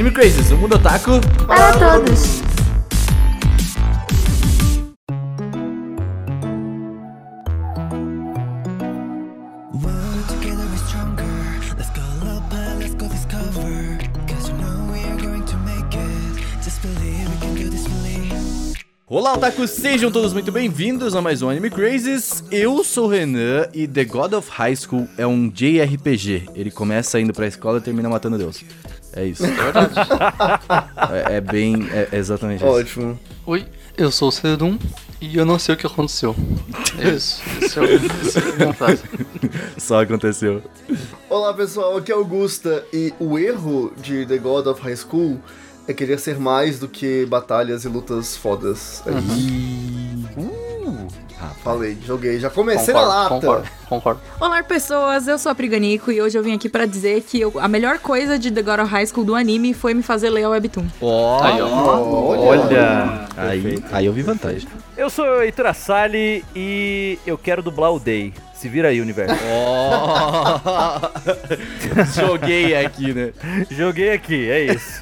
Anime Crazes, o mundo otaku para, todos. Olá, otakus! Sejam todos muito bem-vindos a mais um Anime Crazes. Eu sou o Renan e The God of High School é um JRPG. Ele começa indo pra escola e termina matando Deus. É isso. É verdade. é, é bem. É, é exatamente isso. Ótimo. Oi, eu sou o Cedum e eu não sei o que aconteceu. É isso. Esse é o, esse é a minha frase. Só aconteceu. Olá pessoal, aqui é Augusta e o erro de The God of High School é querer ser mais do que batalhas e lutas fodas. É isso. Falei, joguei, já comecei na lata. concordo, concordo. Olá, pessoas. Eu sou a Priganico e hoje eu vim aqui pra dizer que eu- a melhor coisa de The God of High School do anime foi me fazer ler o Webtoon. Ó, Aí, ó. Olha, aí, aí eu vi vantagem. eu sou o Heitor Assali e eu quero dublar o Day. Se vira aí, universo. Ó, joguei aqui, né? Joguei aqui, é isso.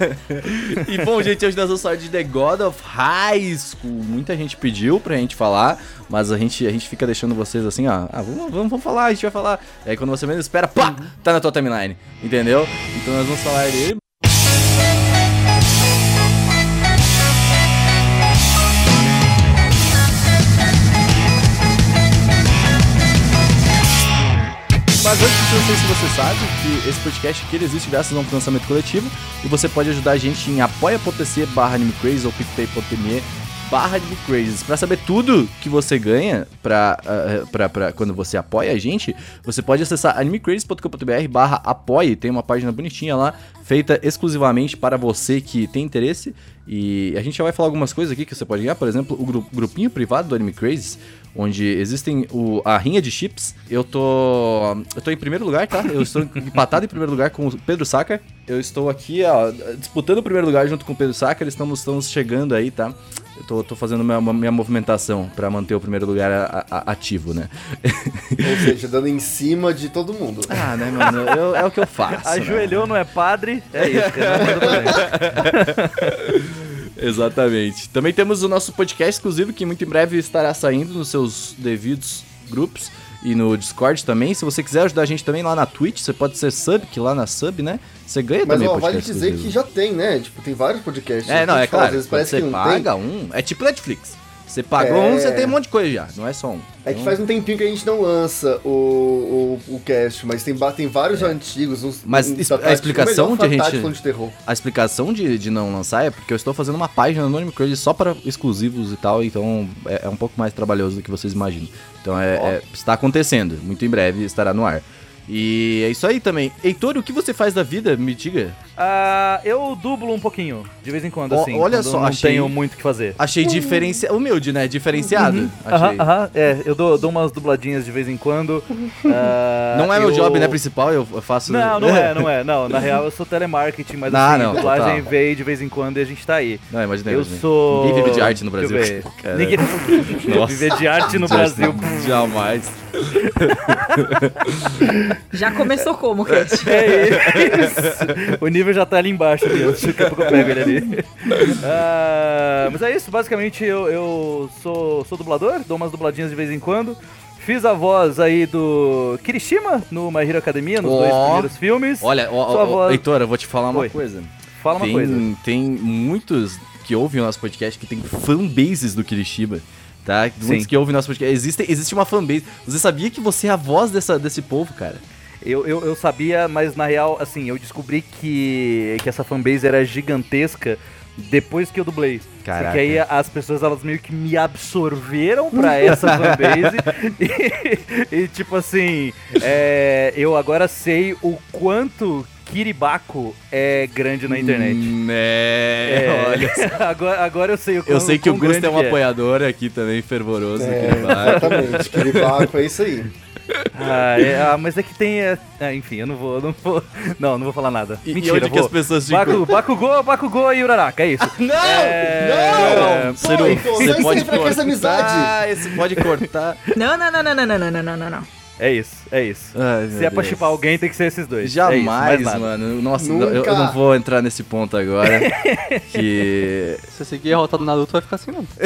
E bom, gente, hoje nós vamos falar de The God of High School. Muita gente pediu pra gente falar, mas a gente, a gente fica deixando vocês assim, ó. Ah, vamos, vamos, vamos falar, a gente vai falar. E aí quando você menos espera, pá, tá na tua timeline. Entendeu? Então nós vamos falar dele. Mas antes, eu não sei se você sabe que esse podcast aqui existe graças a um financiamento coletivo e você pode ajudar a gente em apoia.se barra animecrazy ou picpay.me barra animecrazy. Pra saber tudo que você ganha pra, ah, pra, pra quando você apoia a gente, você pode acessar animecrazy.com.br barra apoie. Tem uma página bonitinha lá, feita exclusivamente para você que tem interesse. E a gente já vai falar algumas coisas aqui que você pode ganhar. Por exemplo, o gru- grupinho privado do Anime Crazy, onde existem o, a rinha de chips. Eu tô. Eu tô em primeiro lugar, tá? Eu estou empatado em primeiro lugar com o Pedro Saca. Eu estou aqui, ó, disputando o primeiro lugar junto com o Pedro Saca. Eles estamos, estamos chegando aí, tá? Eu tô, tô fazendo minha, minha movimentação pra manter o primeiro lugar a- a- ativo, né? Ou seja, dando em cima de todo mundo. ah, né, mano? Eu- é o que eu faço. né? Ajoelhou, não é padre. É isso, cara. Exatamente. Também temos o nosso podcast exclusivo que muito em breve estará saindo nos seus devidos grupos e no Discord também. Se você quiser ajudar a gente também lá na Twitch, você pode ser sub, que lá na sub, né? Você ganha Mas também ó, vale dizer exclusivo. que já tem, né? Tipo, tem vários podcasts. É, não, A é gente fala, claro. Às vezes parece você que não paga tem. um, é tipo Netflix. Você pagou É. um, você tem um monte de coisa já. Não é só um. É que faz um tempinho que a gente não lança o, o, o cast, mas tem, tem vários antigos. Uns, É. Mas uns a explicação melhor de a gente- de terror. A explicação de, de não lançar é porque eu estou fazendo uma página no Anime Crazy só para exclusivos e tal, então é, é um pouco mais trabalhoso do que vocês imaginam. Então é, é- está acontecendo, muito em breve estará no ar. E é isso aí também. Heitor, o que você faz da vida? Me diga. Ah, eu dublo um pouquinho, de vez em quando, Ó, assim. olha quando só, não achei- tenho muito o que fazer. Achei diferenciado. Humilde, né? Diferenciado. Achei. Aham, aham, é, eu dou, dou umas dubladinhas de vez em quando. Ah, Não é meu eu- job, né? Principal, eu faço. Não, não é, não é. Não, na real eu sou telemarketing, mas Ah, assim, não, dublagem veio de vez em quando e a gente tá aí. Não, imaginei. Eu imaginei. sou. Ninguém vive de arte no Brasil. Ninguém viver de arte no Brasil. Jamais. Já começou como, Cat? É isso. O nível já tá ali embaixo, ali. Daqui a pouco eu pego ele ali. Ah, mas é isso, basicamente eu, eu sou, sou dublador, dou umas dubladinhas de vez em quando. Fiz a voz aí do Kirishima no My Hero Academia, nos dois Ó. primeiros filmes. Olha, ó, Sua ó, voz- Heitor, eu vou te falar uma Oi. coisa. Fala uma tem, coisa. Tem muitos que ouvem o nosso podcast que tem fanbases do Kirishima. Tá? Muitos Sim. que ouvem nosso podcast. Existe, existe uma fanbase. Você sabia que você é a voz dessa, desse povo, cara? Eu, eu, eu sabia, mas na real, assim, eu descobri que, que essa fanbase era gigantesca depois que eu dublei. Caraca. Porque aí as pessoas, elas meio que me absorveram pra essa fanbase. e, e, tipo assim, é, eu agora sei o quanto Kiribako é grande na internet. Hum, é, É, olha. agora, agora eu sei o Eu quão- sei que o Gusto é um que apoiador aqui também, fervoroso É, exatamente. Kiribaco, é isso aí. Ah, é, ah, mas é que tem. é, é, enfim, eu não vou, eu não vou. Não, não vou falar nada. E- e Mentira, onde eu que as pessoas ficam- Baku, Bakugou, Bakugou e Uraraka, é isso. Não! É, Não! Pô, Heitor, você não pode enfrenta com essa cortar, amizade. Esse pode cortar. Não, não, não, não, não, não, não, não, não, não, não. É isso, é isso. Ai, Se é pra chipar alguém, tem que ser esses dois. É isso, Jamais, mais nada. mano. Nossa, Nunca. eu, eu não vou entrar nesse ponto agora. que. Se você seguir a rota do Naruto, vai ficar assim mesmo.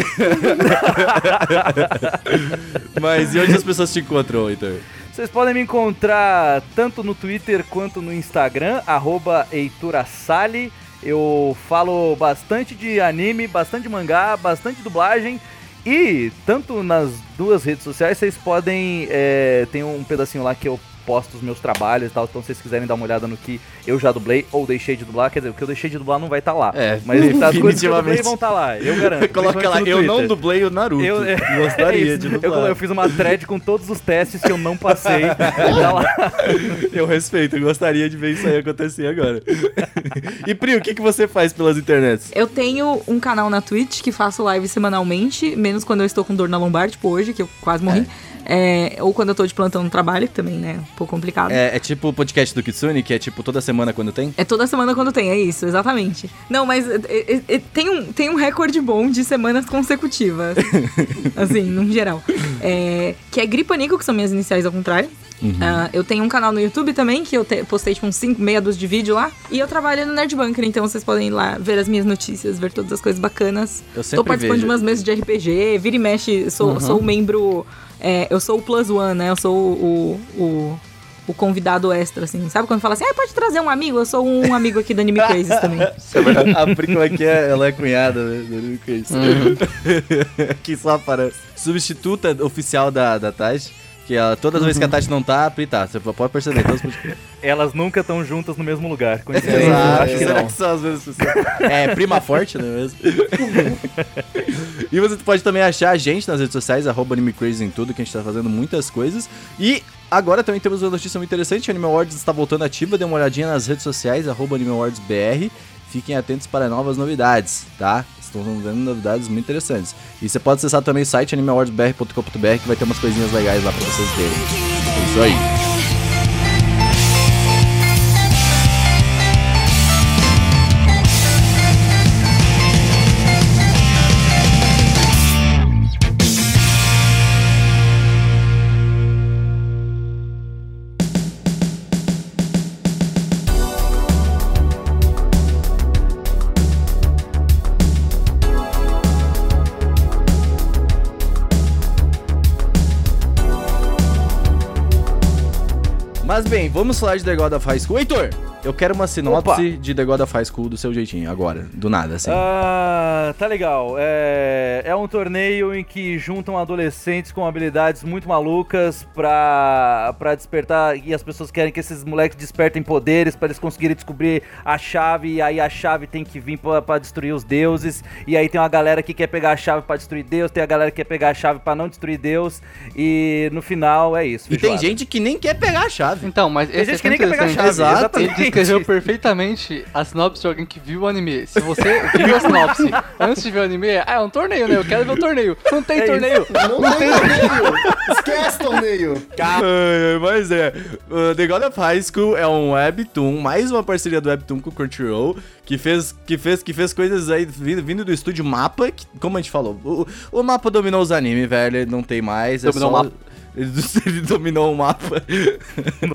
Mas e onde as pessoas te encontram, Heitor? Vocês podem me encontrar tanto no Twitter quanto no Instagram, arroba Heitorasali. Eu falo bastante de anime, bastante de mangá, bastante dublagem. E tanto nas duas redes sociais vocês podem. é, tem um pedacinho lá que eu posto os meus trabalhos e tal. Então se vocês quiserem dar uma olhada no que eu já dublei ou deixei de dublar, quer dizer, o que eu deixei de dublar não vai estar lá. É, Mas as coisas que eu dublei definitivamente. vão estar lá, eu garanto. Coloca lá, eu não dublei o Naruto. Eu, é, gostaria é de dublar. Eu, eu fiz uma thread com todos os testes que eu não passei. e tá lá. Eu respeito, eu gostaria de ver isso aí acontecer agora. e Pri, o que, que você faz pelas internets? Eu tenho um canal na Twitch que faço live semanalmente, menos quando eu estou com dor na lombar, tipo hoje, que eu quase morri. É, ou quando eu tô de plantão no trabalho, que também, né, um pouco complicado. É. É, é tipo o podcast do Kitsune, que é tipo toda semana quando tem? toda semana quando tem, é isso, exatamente. Não, mas é, é, é, tem, um, tem um recorde bom de semanas consecutivas. assim, no geral. É, que é Gripanico, que são minhas iniciais ao contrário. Ah, eu tenho um canal no YouTube também, que eu te- postei tipo uns 5, meia dúzia de vídeo lá. E eu trabalho no Nerd Bunker, então vocês podem ir lá ver as minhas notícias, ver todas as coisas bacanas. Eu Tô sempre participando vejo. de umas mesas de RPG, vira e mexe, sou, sou o membro. é, eu sou o Plus One, né? Eu sou o, o, o convidado extra, assim. Sabe quando fala assim, ah, pode trazer um amigo? Eu sou um amigo aqui da Anime Crazes também. A Pri, como é é? Ela é cunhada, né? do Anime Crazy. que só aparece. Substituta oficial da, da Tati. Que ela, todas as vezes que a Tati não tá, a Pri tá. Você pode perceber. Todos. Elas nunca estão juntas no mesmo lugar. Exato. Acho que Será não. que são as mesmas pessoas? É, prima forte, não é mesmo? e você pode também achar a gente nas redes sociais, arroba Anime Crazy em tudo, que a gente tá fazendo muitas coisas. E agora também temos uma notícia muito interessante, a Anime Awards está voltando ativa, dê uma olhadinha nas redes sociais, arroba. Fiquem atentos para novas novidades, tá? Estão vendo novidades muito interessantes. E você pode acessar também o site animeawardsbr.com.br que vai ter umas coisinhas legais lá pra vocês verem. É isso aí. Vamos falar de The God of High School. Heitor, eu quero uma sinopse Opa. de The God of High School do seu jeitinho, agora, do nada, assim. Ah, tá legal. É, é um torneio em que juntam adolescentes com habilidades muito malucas pra, pra despertar. E as pessoas querem que esses moleques despertem poderes pra eles conseguirem descobrir a chave. E aí a chave tem que vir pra, pra destruir os deuses. E aí tem uma galera que quer pegar a chave pra destruir Deus. Tem a galera que quer pegar a chave pra não destruir Deus. E no final é isso. e tem feijoada. gente que nem quer pegar a chave. Então, mas Tem esse gente é que nem quer pegar chave. Exato. Ele descreveu perfeitamente a sinopse de alguém que viu o anime. Se você viu a sinopse antes de ver o anime, ah, é um torneio, né? Eu quero ver o torneio. Não tem É torneio. Não tem torneio! Esquece torneio! Ai, Mas é, uh, The God of High School é um webtoon, mais uma parceria do webtoon com o Crunchyroll, que fez, que fez, que fez coisas aí vindo, vindo do estúdio Mapa, que, como a gente falou, o, o Mapa dominou os animes, velho, não tem mais. Dominou é só, o mapa. Ele, ele dominou o mapa.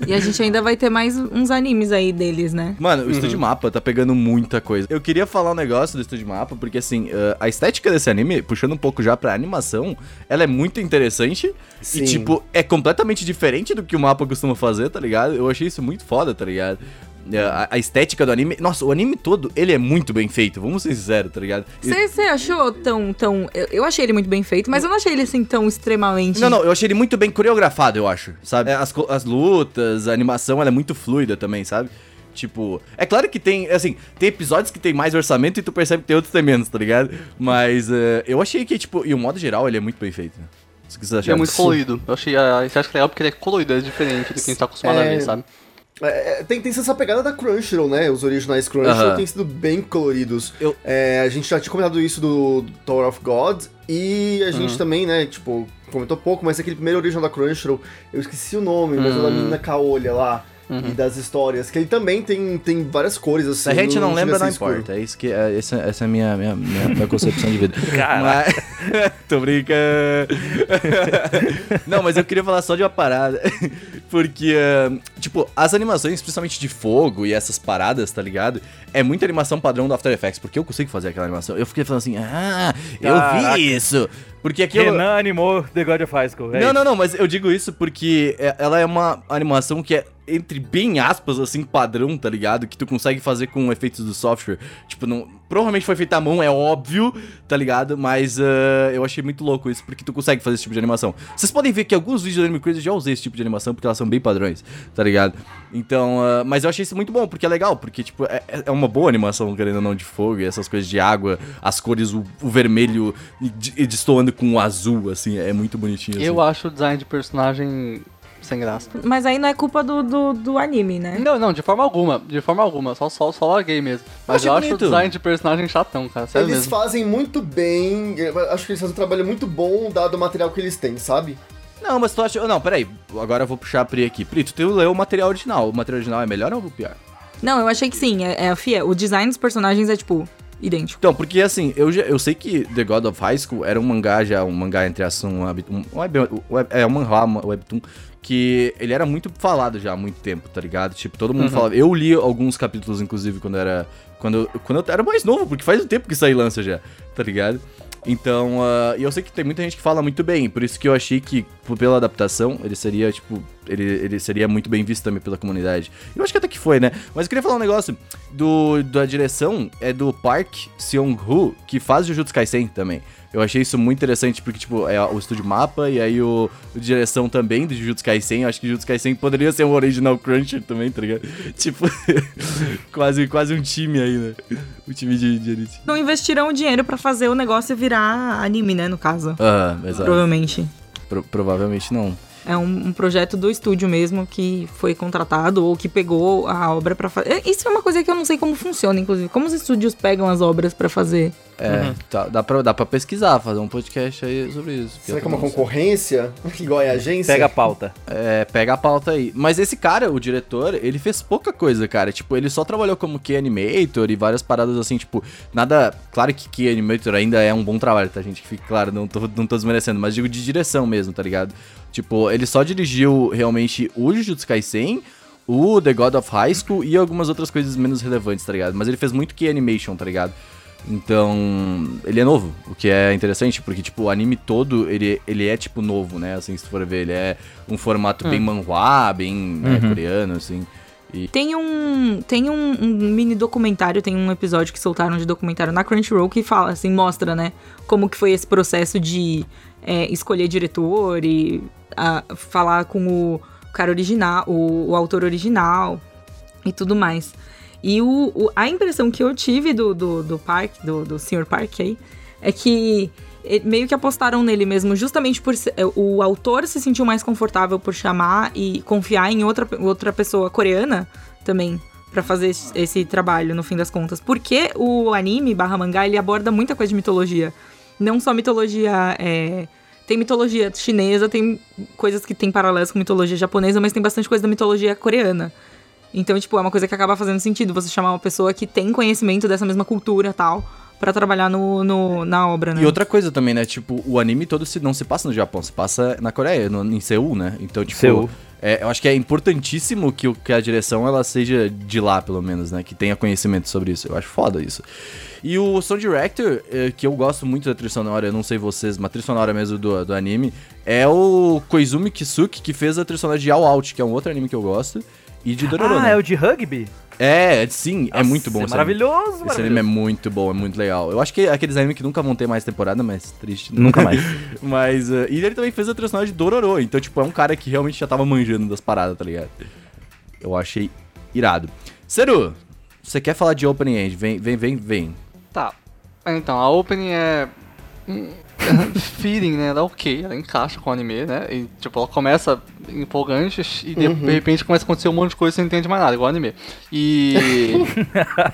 E a gente ainda vai ter mais uns animes aí deles, né? Mano, o Estúdio Mapa tá pegando muita coisa. Eu queria falar um negócio do Estúdio Mapa, porque assim, uh, a estética desse anime, puxando um pouco já pra animação, ela é muito interessante. Sim. E, tipo, é completamente diferente do que o mapa costuma fazer, tá ligado? Eu achei isso muito foda, tá ligado? É, A, a estética do anime. Nossa, o anime todo, ele é muito bem feito, vamos ser sinceros, tá ligado? Você achou tão, tão... Eu, eu achei ele muito bem feito, mas eu não achei ele assim tão extremamente... Não, não, eu achei ele muito bem coreografado, eu acho, sabe? É, As, as lutas, a animação, ela é muito fluida também, sabe? Tipo, é claro que tem, assim, tem episódios que tem mais orçamento e tu percebe que tem outros que tem menos, tá ligado? Mas eh, eu achei que, tipo, e o modo geral, ele é muito bem feito. Né? Vocês Ele acharam? é muito colorido. Eu achei a estética legal porque ele é colorido, é diferente do que a gente tá acostumado a É. ver, sabe? É, tem, tem essa pegada da Crunchyroll, né? Os originais Crunchyroll Aham. têm sido bem coloridos. Eu- É, a gente já tinha comentado isso do Tower of God. E a gente Uhum. também, né, tipo, comentou pouco, mas aquele primeiro original da Crunchyroll, eu esqueci o nome, mas Hum. o da menina caolha lá. E das histórias, que ele também tem, tem várias cores, assim. A gente não lembra, não escuro. importa. É isso que, é, essa, essa é a minha, minha, minha, minha concepção de vida. Mas... Tô brincando. não, mas eu queria falar só de uma parada. Porque, ah, tipo, as animações, principalmente de fogo e essas paradas, tá ligado? É muita animação padrão do After Effects, porque eu consigo fazer aquela animação. Eu fiquei falando assim, ah, eu Caraca. vi isso. Porque aquilo... Renan animou The God of High School. é Não, isso. não, não, mas eu digo isso porque é- ela é uma animação que é, entre bem aspas, assim, padrão, tá ligado? Que tu consegue fazer com efeitos do software. Tipo, não, provavelmente foi feita à mão, é óbvio, tá ligado? Mas ah, eu achei muito louco isso, porque tu consegue fazer esse tipo de animação. Vocês podem ver que alguns vídeos do Anime Crazy eu já usei esse tipo de animação, porque elas são bem padrões, tá ligado? Então, ah, mas eu achei isso muito bom, porque é legal, porque, tipo, é, é uma boa animação, querendo ou não, de fogo, e essas coisas de água, as cores, o, o vermelho e e destoando com o azul, assim, é muito bonitinho. Eu assim. acho o design de personagem sem graça. Mas aí não é culpa do, do, do anime, né? Não, não, de forma alguma. De forma alguma. Só, só, só larguei mesmo. Mas achei eu acho o design de personagem chatão, cara. Sério Eles mesmo. fazem muito bem, eu acho que eles fazem um trabalho muito bom dado o material que eles têm, sabe? Não, mas tu acha. Não, peraí. Agora eu vou puxar a Pri aqui. Pri, tu leu o material original. O material original é melhor ou pior? Não, eu achei que sim, é, é fiel. O design dos personagens é, tipo, idêntico. Então, porque assim, eu, já- eu sei que The God of High School era um mangá já, um mangá entre ação, um, web- um, web, web- é um manhwa, um webtoon, que ele era muito falado já há muito tempo, tá ligado? Tipo, todo mundo falava. Eu li alguns capítulos, inclusive, quando era. Quando, eu- quando eu era mais novo, porque faz um tempo que sai lança já, tá ligado? Então, ah, e eu sei que tem muita gente que fala muito bem, por isso que eu achei que, pela adaptação, ele seria, tipo, ele, ele seria muito bem visto também pela comunidade. Eu acho que até que foi, né? Mas eu queria falar um negócio do, da direção, é do Park Seong-hoo, que faz Jujutsu Kaisen também. Eu achei isso muito interessante, porque, tipo, é o estúdio Mapa e aí o, o direção também do Jujutsu Kaisen. Eu acho que Jujutsu Kaisen poderia ser um original Cruncher também, tá ligado? Tipo, quase, quase um time aí, né? O time de, de elite. Não investiram o dinheiro pra fazer o negócio virar anime, né, no caso. Ah, exato. Provavelmente. Pro- provavelmente não. É um, um projeto do estúdio mesmo que foi contratado ou que pegou a obra pra fazer. Isso é uma coisa que eu não sei como funciona, inclusive. Como os estúdios pegam as obras pra fazer? É, tá- dá, pra, dá pra pesquisar, fazer um podcast aí sobre isso. Será que é uma concorrência? Igual é a agência? Pega a pauta. É, pega a pauta aí. Mas esse cara, o diretor, ele fez pouca coisa, cara. Tipo, ele só trabalhou como key animator e várias paradas assim, tipo, nada. Claro que key animator ainda é um bom trabalho, tá, gente? Que fique claro, não tô, não tô desmerecendo, mas digo de direção mesmo, tá ligado? Tipo, ele só dirigiu realmente o Jujutsu Kaisen, o The God of High School e algumas outras coisas menos relevantes, tá ligado? Mas ele fez muito key animation, tá ligado? Então, ele é novo, o que é interessante, porque, tipo, o anime todo, ele, ele é, tipo, novo, né? Assim, se tu for ver, ele é um formato bem manhwa, bem né, coreano, assim. Tem um. Tem um, um mini documentário, tem um episódio que soltaram de documentário na Crunchyroll que fala, assim, mostra, né? Como que foi esse processo de é, escolher diretor e a, falar com o cara original, o, o autor original e tudo mais. E o, o- a impressão que eu tive do, do, do do, do Sr. Park aí, é que meio que apostaram nele mesmo, justamente por o autor se sentiu mais confortável por chamar e confiar em outra, outra pessoa coreana também pra fazer esse, esse trabalho, no fim das contas. Porque o anime barra mangá, ele aborda muita coisa de mitologia. Não só mitologia. é, tem mitologia chinesa, tem coisas que tem paralelos com mitologia japonesa, mas tem bastante coisa da mitologia coreana. Então, tipo, é uma coisa que acaba fazendo sentido você chamar uma pessoa que tem conhecimento dessa mesma cultura tal, pra trabalhar no, no- na obra, né? E outra coisa também, né? Tipo, o anime todo se, não se passa no Japão, se passa na Coreia, no- em Seul, né? Então, tipo, Seul. É, eu acho que é importantíssimo que, o- que a direção ela seja de lá, pelo menos, né? Que tenha conhecimento sobre isso. Eu acho foda isso. E o Sound Director, eh, que eu gosto muito da trilha sonora, eu não sei vocês, mas a trilha sonora mesmo do, do anime, é o Koizumi Kisuke, que fez a trilha sonora de All Out, que é um outro anime que eu gosto, e de Dororo. Ah, né? é o de rugby? É, sim, é Nossa, muito bom. é esse anime. maravilhoso, Esse maravilhoso. anime é muito bom, é muito legal. Eu acho que é aqueles animes que nunca vão ter mais temporada, mas triste. né? Nunca mais. mas, uh, e ele também fez a trilha sonora de Dororo, então, tipo, é um cara que realmente já tava manjando das paradas, tá ligado? Eu achei irado. Seru, você quer falar de Opening End? Vem, vem, vem, vem. Tá. Então, a opening é. Feeling, né? Ela é ok, ela encaixa com o anime, né? E, tipo, ela começa empolgante e de, de repente começa a acontecer um monte de coisa e você não entende mais nada, igual anime. E.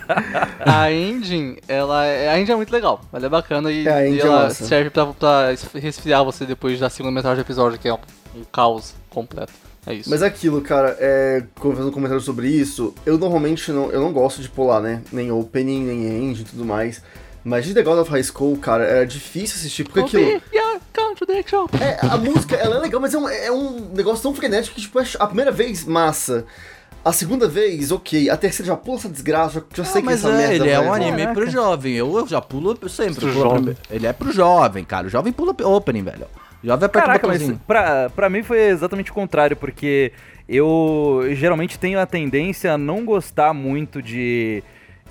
a engine, ela é, a engine é muito legal, ela é bacana e, É, e é ela massa. serve pra, pra resfriar você depois da segunda metade do episódio, que é um, um caos completo. É isso. Mas é aquilo, cara, é, fazendo um comentário sobre isso, eu normalmente não, eu não gosto de pular, né? Nem opening, nem end e tudo mais. Mas de The God of High School, cara, era difícil assistir, porque aquilo. É, a música, ela é legal, mas é um, é um negócio tão frenético que, tipo, a primeira vez, massa. A segunda vez, ok. A terceira já pula essa desgraça, já, já sei Ah, que mas essa é, merda ele é um anime Caraca. pro jovem. Eu, eu já pulo sempre. Pro pulo jovem. prime- Ele é pro jovem, cara. O jovem pula opening, velho. O jovem aperta Caraca, o mas botãozinho. pra, pra mim foi exatamente o contrário, porque eu geralmente tenho a tendência a não gostar muito de,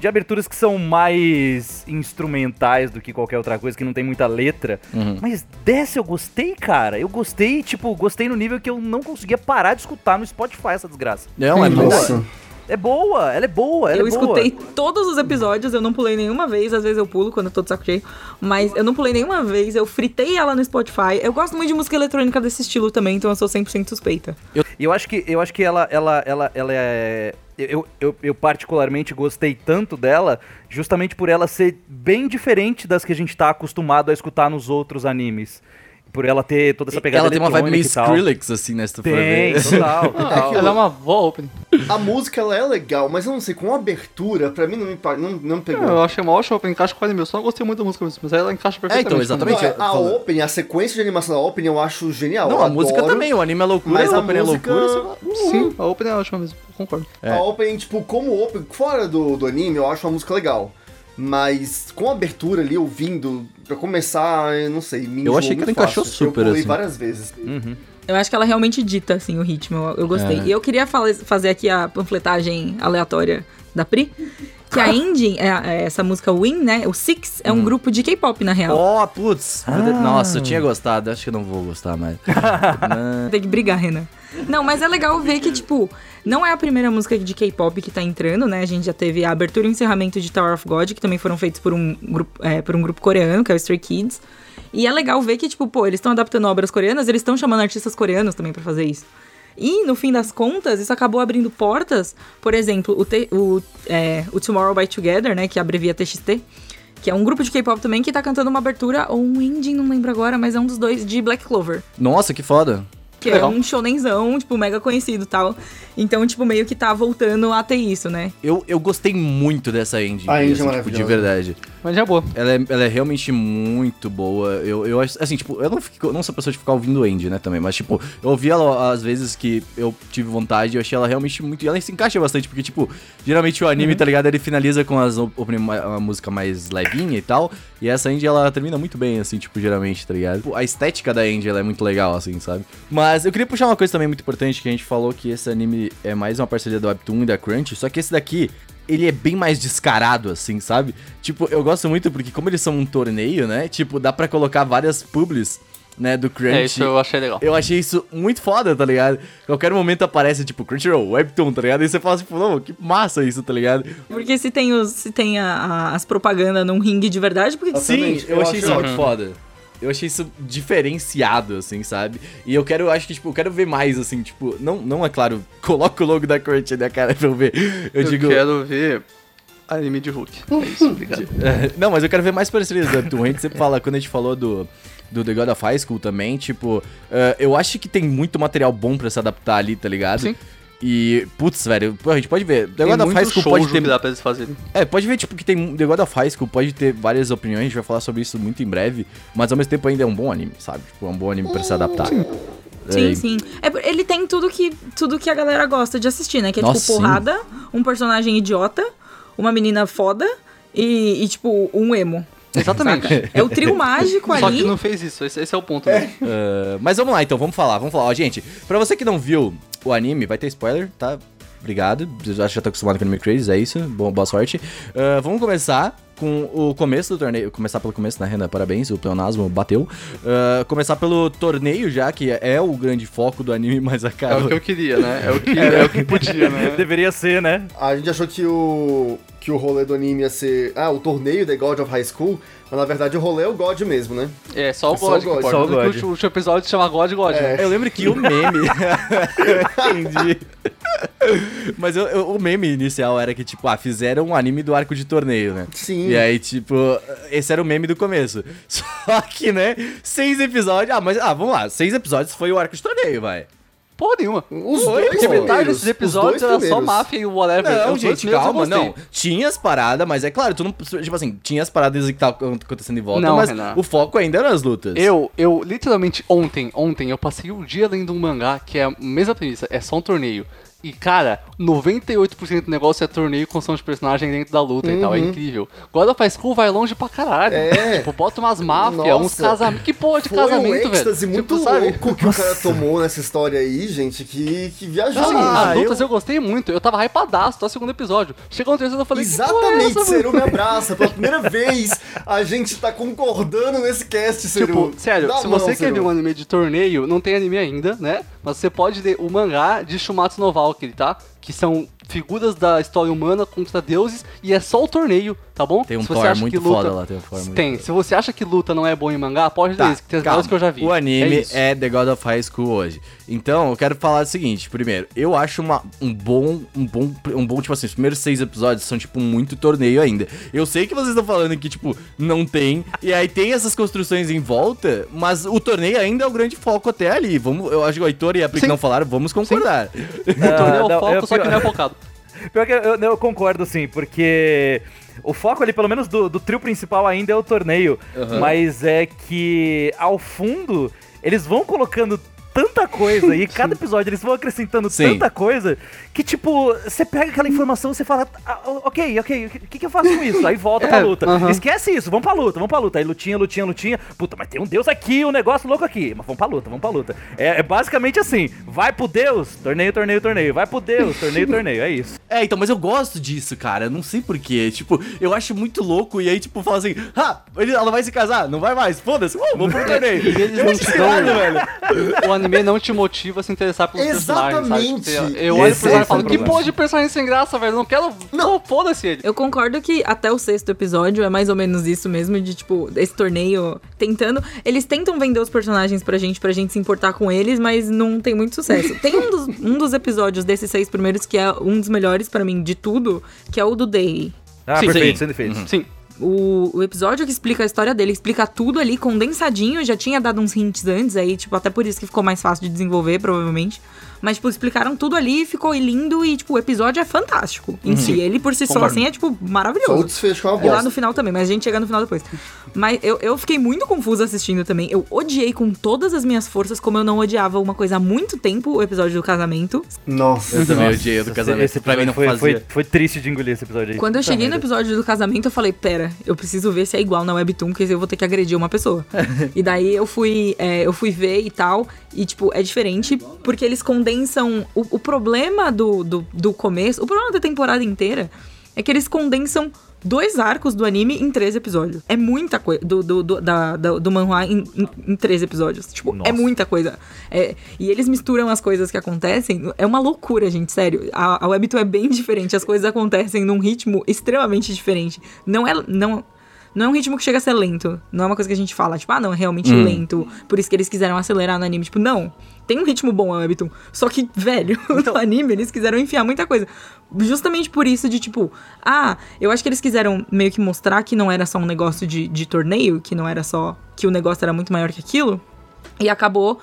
de aberturas que são mais instrumentais do que qualquer outra coisa, que não tem muita letra. Uhum. Mas dessa eu gostei, cara. Eu gostei, tipo, gostei no nível que eu não conseguia parar de escutar no Spotify essa desgraça. Não, é boa. Nossa. É boa, ela é boa, ela eu é boa. escutei todos os episódios, eu não pulei nenhuma vez, às vezes eu pulo quando eu tô de saco cheio, mas eu não pulei nenhuma vez, eu fritei ela no Spotify. Eu gosto muito de música eletrônica desse estilo também, então eu sou 100% suspeita. E eu acho que, eu acho que ela, ela, ela, ela é. Eu, eu, eu particularmente gostei tanto dela, justamente por ela ser bem diferente das que a gente tá acostumado a escutar nos outros animes. Por ela ter toda essa pegada Ela tem uma vibe meio. Skrillex, assim, né? Se tu for Tem, ver. total, total. Ela é uma boa opening. A música, ela é legal, mas eu não sei, com a abertura, pra mim não me, não, não me pegou. Eu achei uma ótima opening, encaixa com o anime. Eu só não gostei muito da música mesmo, mas ela encaixa perfeitamente. então, exatamente. Não, é, a falando. opening, a sequência de animação da opening eu acho genial. Não, a música adoro. também. O anime é loucura, mas o a opening é música- loucura. sei lá. Sim, a opening é ótima mesmo, eu concordo. É. A opening, tipo, como opening, fora do, do anime, eu acho uma música legal. Mas com a abertura ali, ouvindo, pra começar, eu não sei, me Eu achei que ela encaixou fácil. super, Eu pulei assim. várias vezes. Eu acho que ela realmente dita, assim, o ritmo, eu, eu gostei. É. E eu queria fazer aqui a panfletagem aleatória da Pri, que a Ending, é, é essa música Win, né, o Six, é um grupo de K-pop, na real. Ó, putz. Nossa, eu tinha gostado. Acho que eu não vou gostar mais. Não. Tem que brigar, Renan. Não, mas é legal ver que, tipo, não é a primeira música de K-pop que tá entrando, né? A gente já teve a abertura e encerramento de Tower of God, que também foram feitos por um grupo, é, por um grupo coreano, que é o Stray Kids. E é legal ver que, tipo, pô, eles estão adaptando obras coreanas, eles estão chamando artistas coreanos também pra fazer isso. E, no fim das contas, isso acabou abrindo portas, por exemplo, o, o, é, o Tomorrow by Together, né, que abrevia TXT, que é um grupo de K-pop também que tá cantando uma abertura, ou um ending, não lembro agora, mas é um dos dois, de Black Clover. Nossa, que foda. Que é um shonenzão, tipo, mega conhecido e tal. Então, tipo, meio que tá voltando a ter isso, né? Eu, eu gostei muito dessa ending. A ending é assim, tipo, de verdade. Mas já é boa. Ela é, ela é realmente muito boa. Eu, eu acho, assim, tipo, eu não, fico, não sou pessoa de ficar ouvindo End, né, também. Mas, tipo, eu ouvi ela às vezes que eu tive vontade e eu achei ela realmente muito. E ela se encaixa bastante, porque, tipo, geralmente o anime, tá ligado? Ele finaliza com as, uma música mais levinha e tal. E essa End, ela termina muito bem, assim, tipo, geralmente, tá ligado? Tipo, A estética da End, ela é muito legal, assim, sabe? Mas eu queria puxar uma coisa também muito importante, que a gente falou que esse anime é mais uma parceria do Webtoon e da Crunch. Só que esse daqui, ele é bem mais descarado, assim, sabe? Tipo, eu gosto muito porque como eles são um torneio, né? Tipo, dá pra colocar várias publis, né, do Crunch. É, isso eu achei legal. Eu achei isso muito foda, tá ligado? Qualquer momento aparece, tipo, Crunchyroll, Webtoon, tá ligado? E você fala, tipo, não, que massa isso, tá ligado? Porque se tem, os, se tem a- a- as propagandas num ringue de verdade, porque Sim, eu, eu achei isso muito ótimo. foda. Eu achei isso diferenciado, assim, sabe? E eu quero, eu acho que, tipo, eu quero ver mais, assim, tipo, não, não é claro, coloca o logo da Crunch na cara pra eu ver. Eu, Eu, digo. quero ver anime de Hulk. É isso, obrigado. É, não, mas eu quero ver mais parcerias do Webtoon. A gente sempre fala, quando a gente falou do, do The God of High School também, tipo, é, eu acho que tem muito material bom pra se adaptar ali, tá ligado? Sim. E, putz, velho, pô, a gente pode ver. The Tem God of High School pode ter. que dá pra eles fazerem. É, pode ver, tipo, que tem. The God of High School pode ter várias opiniões, a gente vai falar sobre isso muito em breve, mas ao mesmo tempo ainda é um bom anime, sabe? Tipo, é um bom anime pra se adaptar. Sim, É, sim. É, ele tem tudo que, tudo que a galera gosta de assistir, né? Que é Nossa, tipo sim. porrada, um personagem idiota, uma menina foda e, e, tipo, um emo. Exatamente. É o trio mágico Só ali. que não fez isso, esse, esse é o ponto. né? Uh, mas vamos lá, então, vamos falar, vamos falar. Ó, gente, pra você que não viu o anime, vai ter spoiler, tá? Obrigado. Eu acho que já tá acostumado com Anime Crazy, é isso. Bom, boa sorte. Uh, vamos começar com o começo do torneio. Começar pelo começo, né, Renan? Parabéns, o pleonasmo bateu. Uh, começar pelo torneio já, que é o grande foco do anime, mas É acaba. o que eu queria, né? É o que, é o que podia, né? Deveria ser, né? A gente achou que o, que o rolê do anime ia ser. Ah, o torneio The God of High School, mas na verdade o rolê é o God mesmo, né? É, só o Só o God God, só o God. O último episódio se chama God God, né? Eu lembro que o meme. Entendi. Mas eu- eu- o meme inicial era que, tipo, ah, fizeram um anime do arco de torneio, né? Sim. E aí, tipo, esse era o meme do começo. Só que, né, seis episódios. Ah, mas, ah, vamos lá, seis episódios foi o arco de torneio, vai. Porra nenhuma. Os Foi, dois Porque metade desses os episódios era só máfia e whatever. Não, gente, calma, não. Tinha as paradas, mas é claro, tu não. Tipo assim, tinha as paradas que estavam acontecendo em volta, Não, mas Renan. o foco ainda era as lutas. Eu, eu, literalmente, ontem, ontem, eu passei o dia lendo um mangá que é a mesma premissa, é só um torneio. E, cara, 98% do negócio é torneio com som de personagem dentro da luta e tal, é incrível. God of High School vai longe pra caralho. É. Tipo, bota umas máfias, Nossa. uns casamentos. Que porra de Foi casamento, um êxtase velho? muito tipo, sabe? louco que o cara tomou nessa história aí, gente, que, que viajou. Assim, Ah, as lutas eu- eu... gostei muito. Eu tava hypadaço até o segundo episódio. Chegou no terceiro eu falei, Exatamente, que porra é Seru me abraça. Pela primeira vez, a gente tá concordando nesse cast, Seru. Tipo, sério, Dá se mão, você quer Seru. ver um anime de torneio, não tem anime ainda, né? Mas você pode ler o mangá de Shumatsu no Valkyrie, tá? Que são figuras da história humana contra deuses e é só o torneio, tá bom? Tem um acha muito luta- foda lá, tem um Thor muito Tem. Se você acha que luta não é bom em mangá, pode ler Tá, esse, que tem as melhores que eu já vi. O anime isso. é, The God of High School hoje. Então, eu quero falar o seguinte, primeiro, eu acho uma, um bom, um bom, um bom, tipo assim, os primeiros seis episódios são, tipo, muito torneio ainda. Eu sei que vocês estão falando que, tipo, não tem, e aí tem essas construções em volta, mas o torneio ainda é o grande foco até ali. Vamos, eu acho que o Heitor e a Pri não falaram, vamos concordar. O torneio é o não, foco, eu- só que não é focado. Pior que eu, eu- eu concordo, sim, porque o foco ali, pelo menos do, do trio principal, ainda é o torneio. Mas é que ao fundo eles vão colocando tanta coisa e cada episódio eles vão acrescentando Sim. tanta coisa que, tipo, você pega aquela informação e você fala, "Ah, ok, ok, o que, que eu faço com isso? Aí volta pra É, luta. aham. Esquece isso, vamos pra luta, vamos pra luta. Aí lutinha, lutinha, lutinha. Puta, mas tem um deus aqui, um negócio louco aqui. Mas vamos pra luta, vamos pra luta. É, é basicamente assim: vai pro deus, torneio, torneio, torneio. Vai pro deus, torneio, torneio. É isso. É, então, mas eu gosto disso, cara. Não sei porquê. Tipo, eu acho muito louco. E aí, tipo, fala assim: Ah, ele, ela vai se casar? Não vai mais. Foda-se, uh, vamos pro torneio. E eles não te dão- velho. O anime não te motiva a se interessar pelos personagens, sabe? Exatamente. Tipo, você- Eu olho Esse pro é o e falo, que porra de personagem sem graça, velho. Não quero. Não, foda-se ele. Eu concordo que até o sexto episódio é mais ou menos isso mesmo, de tipo, esse torneio tentando. Eles tentam vender os personagens pra gente, pra gente se importar com eles, mas não tem muito sucesso. Tem um dos, um dos episódios desses seis primeiros que é um dos melhores pra mim de tudo, que é o do Day. Ah, Sim, perfeito, sim. sem defeitos. Sim. O, o episódio que explica a história dele, explica tudo ali condensadinho, já tinha dado uns hints antes, aí, tipo, até por isso que ficou mais fácil de desenvolver, provavelmente. Mas, tipo, explicaram tudo ali, ficou lindo e, tipo, o episódio é fantástico em si. Ele por si só, assim, é, tipo, Só o maravilhoso. desfecho é uma E lá no final também, mas a gente chega no final depois. Mas eu, eu fiquei muito confusa assistindo também. Eu odiei com todas as minhas forças, como eu não odiava uma coisa há muito tempo, o episódio do casamento. Nossa. Eu também odiei o do esse- casamento. Esse pra mim não foi, fazia. foi, foi triste de engolir esse episódio aí. Quando eu Puta cheguei no episódio do casamento, eu falei, pera, eu preciso ver se é igual na Webtoon, porque eu vou ter que agredir uma pessoa. e daí eu fui, é, eu fui ver e tal, e tipo, é diferente, porque eles condensam. O, o problema do, do, do começo, o problema da temporada inteira, é que eles condensam dois arcos do anime em três episódios. É muita coisa. Do, do, do, da, da- do manhwa em, em, em três episódios. Tipo, Nossa. é muita coisa. É, e eles misturam as coisas que acontecem. É uma loucura, gente, sério. A, a Webtoon é bem diferente. As coisas acontecem num ritmo extremamente diferente. Não é. Não, não é um ritmo que chega a ser lento. Não é uma coisa que a gente fala, tipo, ah, não, é realmente lento. Por isso que eles quiseram acelerar no anime. Tipo, não. Tem um ritmo bom Webtoon. Só que, velho, no anime eles quiseram enfiar muita coisa. Justamente por isso de, tipo, ah, eu acho que eles quiseram meio que mostrar que não era só um negócio de, de torneio, que não era só. que o negócio era muito maior que aquilo. E acabou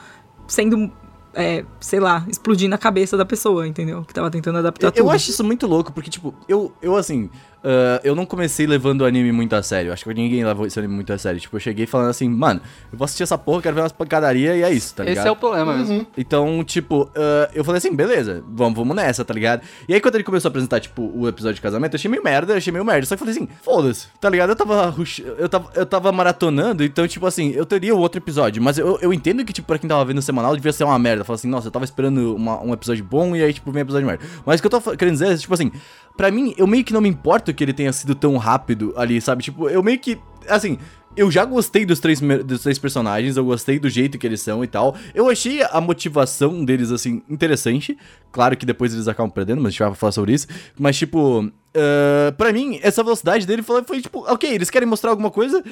sendo, é, sei lá, explodindo a cabeça da pessoa, entendeu? Que tava tentando adaptar Eu, tudo. eu acho isso muito louco, porque, tipo, eu, eu assim, ah, eu não comecei levando o anime muito a sério. Acho que ninguém levou esse anime muito a sério. Tipo, eu cheguei falando assim, mano, eu vou assistir essa porra, quero ver umas pancadarias e é isso, tá ligado? Esse é o problema mesmo. Então, tipo, ah, eu falei assim, beleza, vamos, vamos nessa, tá ligado? E aí, quando ele começou a apresentar, tipo, o episódio de casamento, eu achei meio merda, eu achei meio merda. Só que eu falei assim, foda-se, tá ligado? Eu tava, rush- eu tava, eu tava maratonando, então, tipo assim, eu teria outro episódio. Mas eu, eu entendo que, tipo, pra quem tava vendo o semanal, devia ser uma merda. Eu falei assim, nossa, eu tava esperando uma- um episódio bom e aí, tipo, vem um episódio de merda. Mas o que eu tô querendo dizer é, tipo assim, pra mim, eu meio que não me importo que ele tenha sido tão rápido ali, sabe? Tipo, eu meio que, assim, eu já gostei dos três, dos três personagens, eu gostei do jeito que eles são e tal. Eu achei a motivação deles, assim, interessante. Claro que depois eles acabam perdendo, mas a gente vai falar sobre isso. Mas, tipo, ah, pra mim, essa velocidade dele foi, foi, tipo, ok, eles querem mostrar alguma coisa.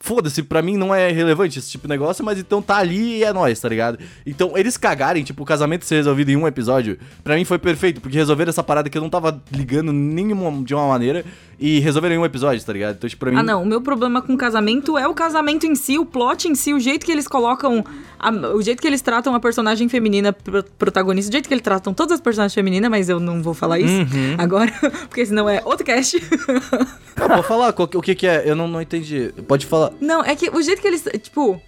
foda-se, pra mim não é relevante esse tipo de negócio, mas então tá ali e é nóis, tá ligado? Então, eles cagarem, tipo, o casamento ser resolvido em um episódio, pra mim foi perfeito, porque resolveram essa parada que eu não tava ligando nenhuma de uma maneira e resolveram em um episódio, tá ligado? Então, tipo, pra mim. Ah, não. O meu problema com casamento é o casamento em si, o plot em si, o jeito que eles colocam. a- o jeito que eles tratam a personagem feminina pro- protagonista, o jeito que eles tratam todas as personagens femininas, mas eu não vou falar isso agora, porque senão é outro cast. Ah, pode falar qual o que que é? Eu não, não entendi. Pode falar. não, é que o jeito que eles. Tipo.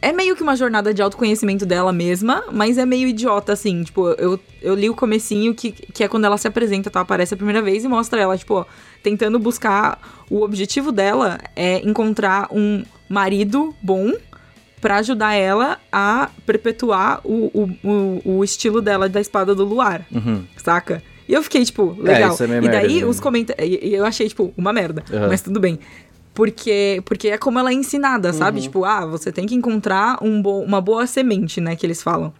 É meio que uma jornada de autoconhecimento dela mesma, mas é meio idiota, assim. Tipo, eu, eu li o comecinho, que, que é quando ela se apresenta, tá? Aparece a primeira vez e mostra ela, tipo, tentando buscar. O objetivo dela é encontrar um marido bom pra ajudar ela a perpetuar o, o, o, o estilo dela da espada do luar, Uhum. saca? E eu fiquei, tipo, legal. isso é meio e daí merda, né? os comentários. E eu achei, tipo, uma merda. Aham. Mas tudo bem. Porque, porque é como ela é ensinada, sabe? Tipo, ah, você tem que encontrar um bo uma boa semente, né? Que eles falam.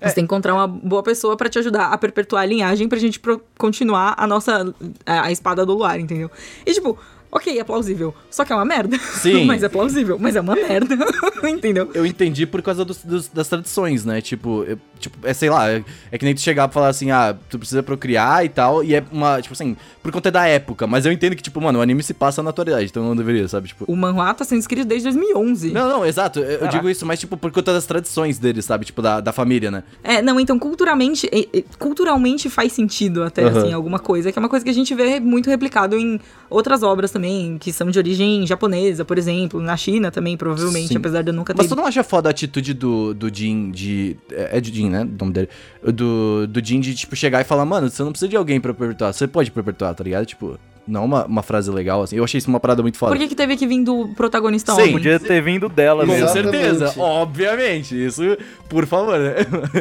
É. Você tem que encontrar uma boa pessoa pra te ajudar a perpetuar a linhagem pra gente continuar a nossa. A, a espada do luar, entendeu? E tipo, ok, é plausível. Só que é uma merda. Sim. mas é plausível, mas é uma merda. entendeu? Eu entendi por causa dos- dos- das tradições, né? Tipo, eu- tipo, é sei lá, é, é que nem tu chegar pra falar assim, ah, tu precisa procriar e tal, e é uma, tipo assim, por conta da época, mas eu entendo que, tipo, mano, o anime se passa na atualidade, então não deveria, sabe? Tipo. O manhwa tá sendo escrito desde 2011. Não, não, exato, eu, eu digo isso, mas, tipo, por conta das tradições deles, sabe? Tipo, da, da família, né? É, não, então culturalmente, culturalmente faz sentido até, Aham. assim, alguma coisa, que é uma coisa que a gente vê muito replicado em outras obras também, que são de origem japonesa, por exemplo, na China também, provavelmente, Sim. apesar de eu nunca ter... Mas tu não acha foda a atitude do, do Jin de. É é de Jin, né? O nome dele. Do, do Jin de, tipo, chegar e falar, mano, você não precisa de alguém pra perpetuar. Você pode perpetuar, tá ligado? Tipo, não uma, uma frase legal, assim. Eu achei isso uma parada muito foda. Por que que teve que vir do protagonista Sim. homem? Podia ter vindo dela Com mesmo. Certeza, obviamente. Isso, por favor, né?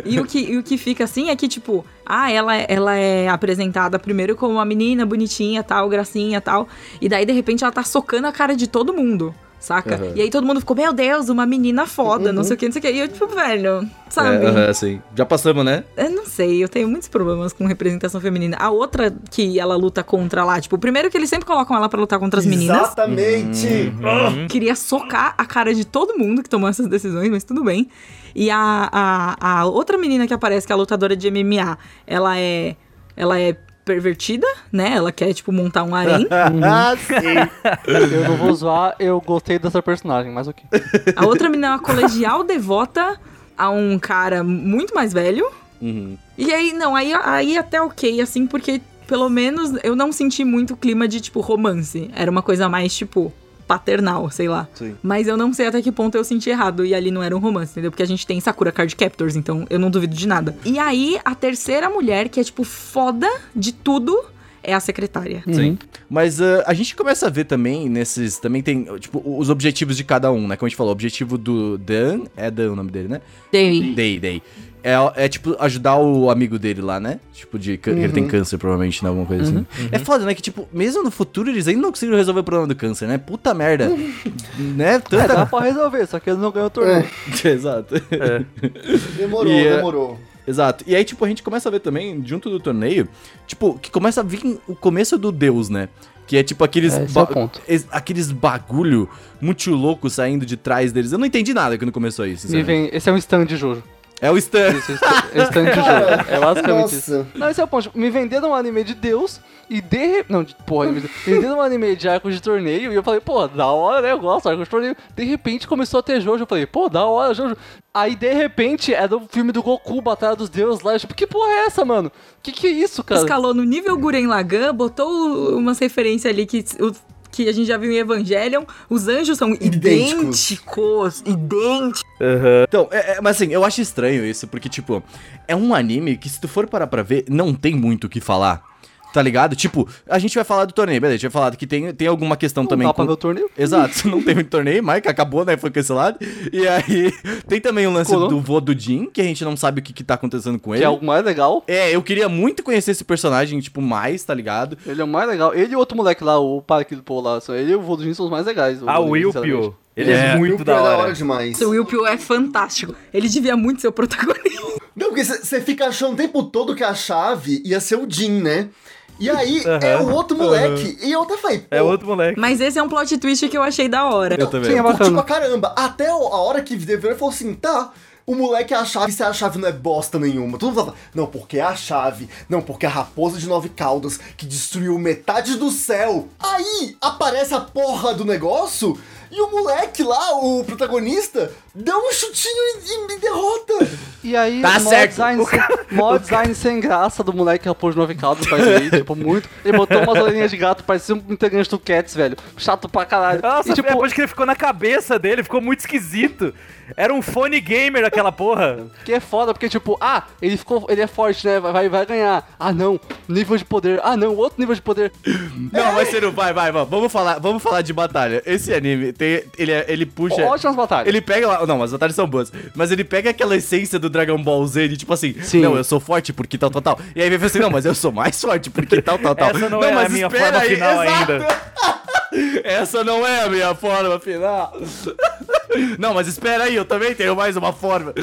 E o que, e o que fica assim é que, tipo, ah, ela, ela é apresentada primeiro como uma menina bonitinha, tal, gracinha, tal. E daí, de repente, ela tá socando a cara de todo mundo, saca? Aham. E aí todo mundo ficou, meu Deus, uma menina foda, não sei o que, não sei o que. E eu, tipo, velho, sabe? É, aham, sim. Já passamos, né? Eu não sei, eu tenho muitos problemas com representação feminina. A outra que ela luta contra lá, tipo, o primeiro que eles sempre colocam ela pra lutar contra as meninas. Exatamente. Queria socar a cara de todo mundo que tomou essas decisões, mas tudo bem. E a, a, a outra menina que aparece, que é a lutadora de MMA, ela é. Ela é pervertida, né? Ela quer, tipo, montar um harém. Ah, sim. Eu não vou zoar, eu gostei dessa personagem, mas ok. A outra menina é uma colegial devota a um cara muito mais velho. Uhum. E aí, não, aí, aí até ok, assim, porque pelo menos eu não senti muito clima de, tipo, romance. Era uma coisa mais, tipo, paternal, sei lá. Sim. Mas eu não sei até que ponto eu senti errado e ali não era um romance, entendeu? Porque a gente tem Sakura Card Captors, então eu não duvido de nada. E aí, a terceira mulher, que é, tipo, foda de tudo, é a secretária. Sim. Mas ah, a gente começa a ver também nesses. Também tem, tipo, os objetivos de cada um, né? Como a gente falou, o objetivo do Dan. É Dan o nome dele, né? Day. Day, Day. É, é, tipo, ajudar o amigo dele lá, né? Tipo, de. cân- Ele tem câncer, provavelmente, né? Alguma coisa assim. É foda, né? Que, tipo, mesmo no futuro eles ainda não conseguiram resolver o problema do câncer, né? Puta merda. né? É, dá Tanta. pra resolver, só que ele não ganhou o torneio. Exato. Demorou, E, é- demorou. Exato. E aí, tipo, a gente começa a ver também, junto do torneio, tipo, que começa a vir o começo do Deus, né? Que é tipo aqueles. É, esse é aqueles bagulho muito louco saindo de trás deles. Eu não entendi nada quando começou isso. Vem, esse é um stand de Jojo. É o Stan. Esse é o stand- é o stand de Jojo. É basicamente isso. Nossa. Não, esse é o ponto. Me venderam um anime de Deus e de re... Não, de, porra, me venderam um anime de arco de torneio e eu falei, pô, da hora, né? Eu gosto de arco de torneio. De repente começou a ter Jojo. Eu falei, pô, da hora, Jojo. Aí de repente era o filme do Goku, Batalha dos Deuses lá. Eu, tipo, que porra é essa, mano? Que que é isso, cara? Escalou no nível Guren Lagan, botou umas referências ali que, o- que a gente já viu em Evangelion. Os anjos são Idênticos. idênticos. Idênticos. Então, é- é- mas assim, eu acho estranho isso, porque, tipo, é um anime que se tu for parar pra ver, não tem muito o que falar. Tá ligado? Tipo, a gente vai falar do torneio, beleza? A gente vai falar que tem, tem alguma questão Não também dá pra com- ver o torneio? Exato, não teve torneio, mas que acabou, né? Foi cancelado. E aí, tem também o lance Colou. do vô do Jin, que a gente não sabe o que, que tá acontecendo com Que ele. é o mais legal. É, eu queria muito conhecer esse personagem, tipo, mais, tá ligado? Ele é o mais legal. Ele e o outro moleque lá, o parque do Pô lá. Ele e o Vodujin são os mais legais. Ah, o Wilpio. Ele é, É. muito Wilpio da é hora. demais. O Wilpio é fantástico. Ele devia muito ser o protagonista. Não, porque você fica achando o tempo todo que a chave ia ser o Jin, né? E aí é o outro moleque. E eu até falei, pô, É outro moleque. Mas esse é um plot twist que eu achei da hora. Eu também. Sim, é curti pra caramba. Até a hora que deveria falou assim, tá. O moleque é a chave, se a chave não é bosta nenhuma. Todo mundo falava, não, porque é a chave. Não, porque é a raposa de nove caudas que destruiu metade do céu. Aí aparece a porra do negócio e o moleque lá, o protagonista, deu um chutinho e, e me derrota. E aí, Tá mó certo. design, sem, mó design sem graça do moleque que rapôs de nove caldos pra ele, tipo, muito. Ele botou umas orelhinhas de gato, parecia um integrante do Cats, velho. Chato pra caralho. Nossa, e, tipo, depois que ele ficou na cabeça dele, ficou muito esquisito. Era um fone gamer aquela porra. que é foda, porque, tipo, ah, ele ficou. Ele é forte, né? Vai, vai, ganhar. Ah, não, nível de poder. Ah, não, outro nível de poder. Não, mas Seru, vai, vai, vai. Vamos falar, vamos falar de batalha. Esse anime, tem, ele, é- ele puxa. Ótimas batalhas. Ele pega lá. Não, as batalhas são boas. Mas ele pega aquela essência do Dragon Ball Z de tipo assim, Sim. não, eu sou forte porque tal, tal, tal. E aí ele fala assim, não, mas eu sou mais forte porque tal, tal, tal. Essa não é a minha forma final ainda. Essa não é a minha forma final. Não, mas espera aí, eu também tenho mais uma forma.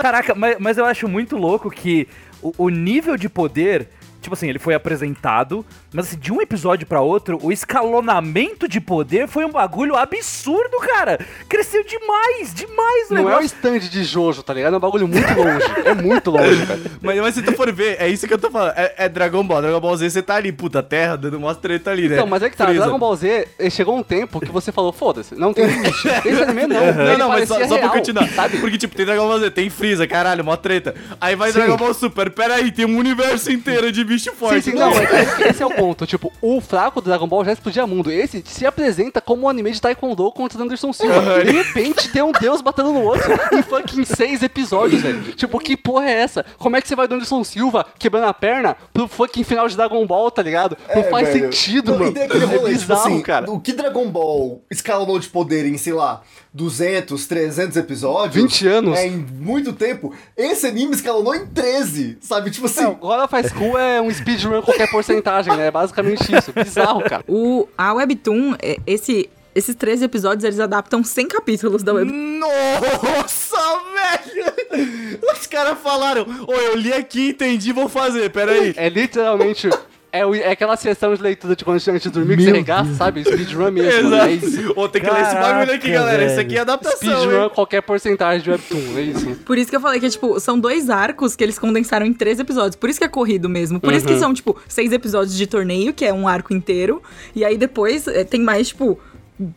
Caraca, mas, mas eu acho muito louco que o, o nível de poder. Tipo assim, ele foi apresentado, mas assim, de um episódio pra outro, o escalonamento de poder foi um bagulho absurdo, cara. Cresceu demais, demais o Não é o negócio. stand de Jojo, tá ligado? É um bagulho muito longe. É muito longe, cara. Mas, mas se tu for ver, é isso que eu tô falando. É, é Dragon Ball. Dragon Ball Z, você tá ali, puta, terra, dando uma treta ali, né? Então, mas é que tá. Dragon Ball Z, eh, chegou um tempo que você falou, foda-se, não tem limite. Esse anime não. Não, Ele não, mas só, parecia só pra continuar. Sabe? Porque, tipo, tem Dragon Ball Z, tem Freeza, caralho, mó treta. Aí vai Sim. Dragon Ball Super, pera aí, tem um universo inteiro de bicho Sim, forte. sim, não, mas é- esse é o ponto. Tipo, o fraco do Dragon Ball já explodia mundo. Esse se apresenta como um anime de Taekwondo contra Anderson Silva. De repente tem um deus batendo no outro em fucking seis episódios, velho. Tipo, que porra é essa? Como é que você vai do Anderson Silva quebrando a perna pro fucking final de Dragon Ball, tá ligado? Não É, faz velho. sentido, Não, mano. Tem aquele rolê, é tipo bizarro, assim, cara. o que Dragon Ball escalonou de poder em, sei lá, 200, 300 episódios... 20 anos. É, em muito tempo. Esse anime escalonou em 13, sabe? Tipo assim... Não, agora faz cool é um speedrun qualquer porcentagem, né? É basicamente isso. Bizarro, cara. O, a Webtoon, é, esse, esses 13 episódios, eles adaptam 100 capítulos da Webtoon. Nossa, velho! Os caras falaram, ô, eu li aqui, entendi, vou fazer, pera aí. É literalmente. É, o- é aquela sessão de leitura de quando antes de dormir que você regaça, sabe? Speedrun mesmo. É isso. Exato. Ô, tem que ler esse bagulho aqui, galera. Isso velho. aqui é adaptação, Speedrun hein? qualquer porcentagem de webtoon, é isso. Por isso que eu falei que, tipo, são dois arcos que eles condensaram em três episódios. Por isso que é corrido mesmo. Por Uhum. isso que são, tipo, seis episódios de torneio, que é um arco inteiro. E aí depois eh, tem mais, tipo,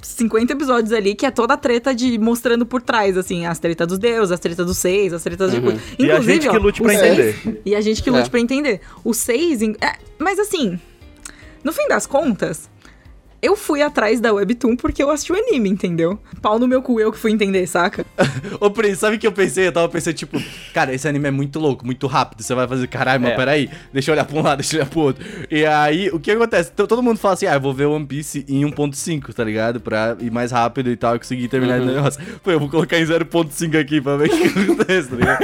50 episódios ali, que é toda a treta de mostrando por trás, assim, as tretas dos deuses, as tretas dos seis, as tretas de coisa. E a gente que ó, lute o pra seis- entender. E a gente que lute É. pra entender. O seis. é, mas assim, no fim das contas. Eu fui atrás da Webtoon porque eu assisti o anime, entendeu? Pau no meu cu, eu que fui entender, saca? Ô, Prince, sabe o que eu pensei? Eu tava pensando, tipo, cara, esse anime é muito louco, muito rápido. Você vai fazer, caralho, mas É. peraí, deixa eu olhar pra um lado, deixa eu olhar pro outro. E aí, o que acontece? T- Todo mundo fala assim, ah, eu vou ver One Piece em 1.5, tá ligado? Pra ir mais rápido e tal, e conseguir terminar o negócio. Pô, eu vou colocar em 0.5 aqui pra ver o que acontece, tá ligado?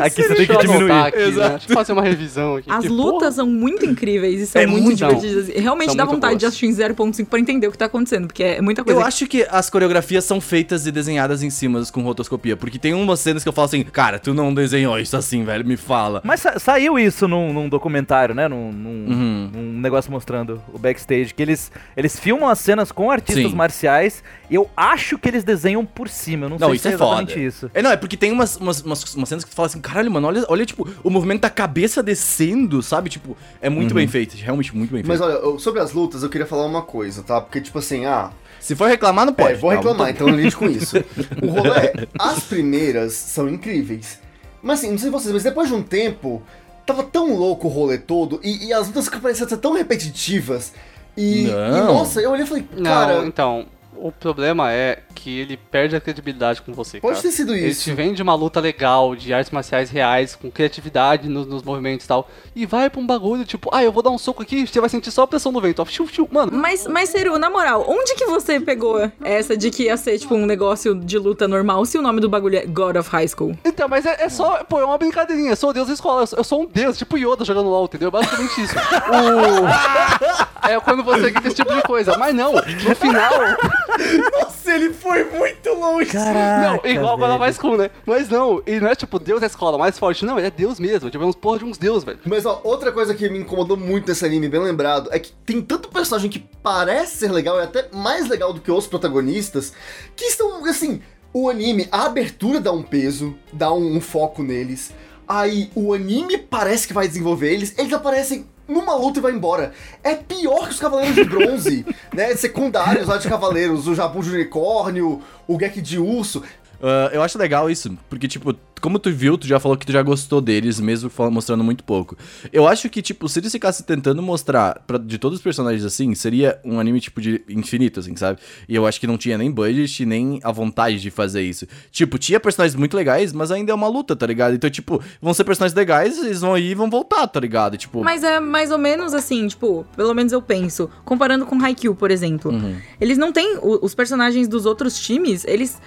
Aqui você tem Deixa que diminuir. aqui, né? Exato. Deixa eu fazer uma revisão aqui. As Que lutas são muito incríveis e são É muito, muito divertidas. Realmente São vontade de boas. assistir em 0.5 pra entender o que tá acontecendo, porque é muita coisa. Eu acho que as coreografias são feitas e desenhadas em cima com rotoscopia, porque tem umas cenas que eu falo assim, cara, tu não desenhou isso assim, velho, me fala. Mas sa- saiu isso num, num documentário, né? Num, num- Uhum. num negócio mostrando o backstage. Que eles, eles filmam as cenas com artistas Sim. marciais. Eu acho que eles desenham por cima. Eu não, Não, sei isso se é é foda. exatamente isso. É, não, é porque tem umas, umas, umas, umas cenas que tu fala assim, caralho, mano, olha, olha, tipo, o movimento da cabeça descendo, sabe? Tipo, é muito bem feito, realmente muito bem Mas feito. olha, eu- sobre as lutas, eu queria falar uma coisa, tá? Porque, tipo assim, ah, Se for reclamar, não pode. É, vou tá? reclamar, então eu lide com isso. O rolê é, as primeiras são incríveis. Mas assim, não sei vocês, mas depois de um tempo, tava tão louco o rolê todo, e, e as lutas que pareciam ser tão repetitivas. E, e, Não. nossa, eu olhei e falei, Não, cara, então, o problema é que ele perde a credibilidade com você, pode cara. ter sido Ele isso. te vende uma luta legal, de artes marciais reais, com criatividade nos, nos movimentos e tal, e vai pra um bagulho tipo, ah, eu vou dar um soco aqui, você vai sentir só a pressão do vento, ó. Mano, Mas, mas Seru, na moral, onde que você pegou essa de que ia ser, tipo, um negócio de luta normal se o nome do bagulho é God of High School? Então, mas é, é só, pô, é uma brincadeirinha. Eu sou o deus da escola, eu sou, eu sou um deus, tipo Yoda jogando LOL, entendeu? Basicamente isso. O... É quando você grita esse tipo de coisa. Mas não, no final. ele foi muito longe. Caraca, Não, igual agora velho. vai School, né? Mas não, ele não é tipo Deus da escola mais forte, não, ele é Deus mesmo. Tipo, é uns porra de uns Deus, velho. Mas ó, outra coisa que me incomodou muito nesse anime, bem lembrado, é que tem tanto personagem que parece ser legal e até mais legal do que os protagonistas, que estão, assim, o anime, a abertura dá um peso, dá um, um foco neles, aí o anime parece que vai desenvolver eles, eles aparecem numa luta e vai embora. É pior que os Cavaleiros de Bronze, né? Secundários lá de Cavaleiros, o Jabu de Unicórnio, o Gek de Urso. Ah, eu acho legal isso, porque, tipo, como tu viu, tu já falou que tu já gostou deles, mesmo mostrando muito pouco. Eu acho que, tipo, se eles ficassem tentando mostrar pra, de todos os personagens assim, seria um anime, tipo, de infinito, assim, sabe? E eu acho que não tinha nem budget, nem a vontade de fazer isso. Tipo, tinha personagens muito legais, mas ainda é uma luta, tá ligado? Então, tipo, vão ser personagens legais, eles vão ir e vão voltar, tá ligado? Tipo, Mas é mais ou menos assim, tipo, pelo menos eu penso. Comparando com Haikyuu, por exemplo. Uhum. Eles não têm. Os personagens dos outros times, eles.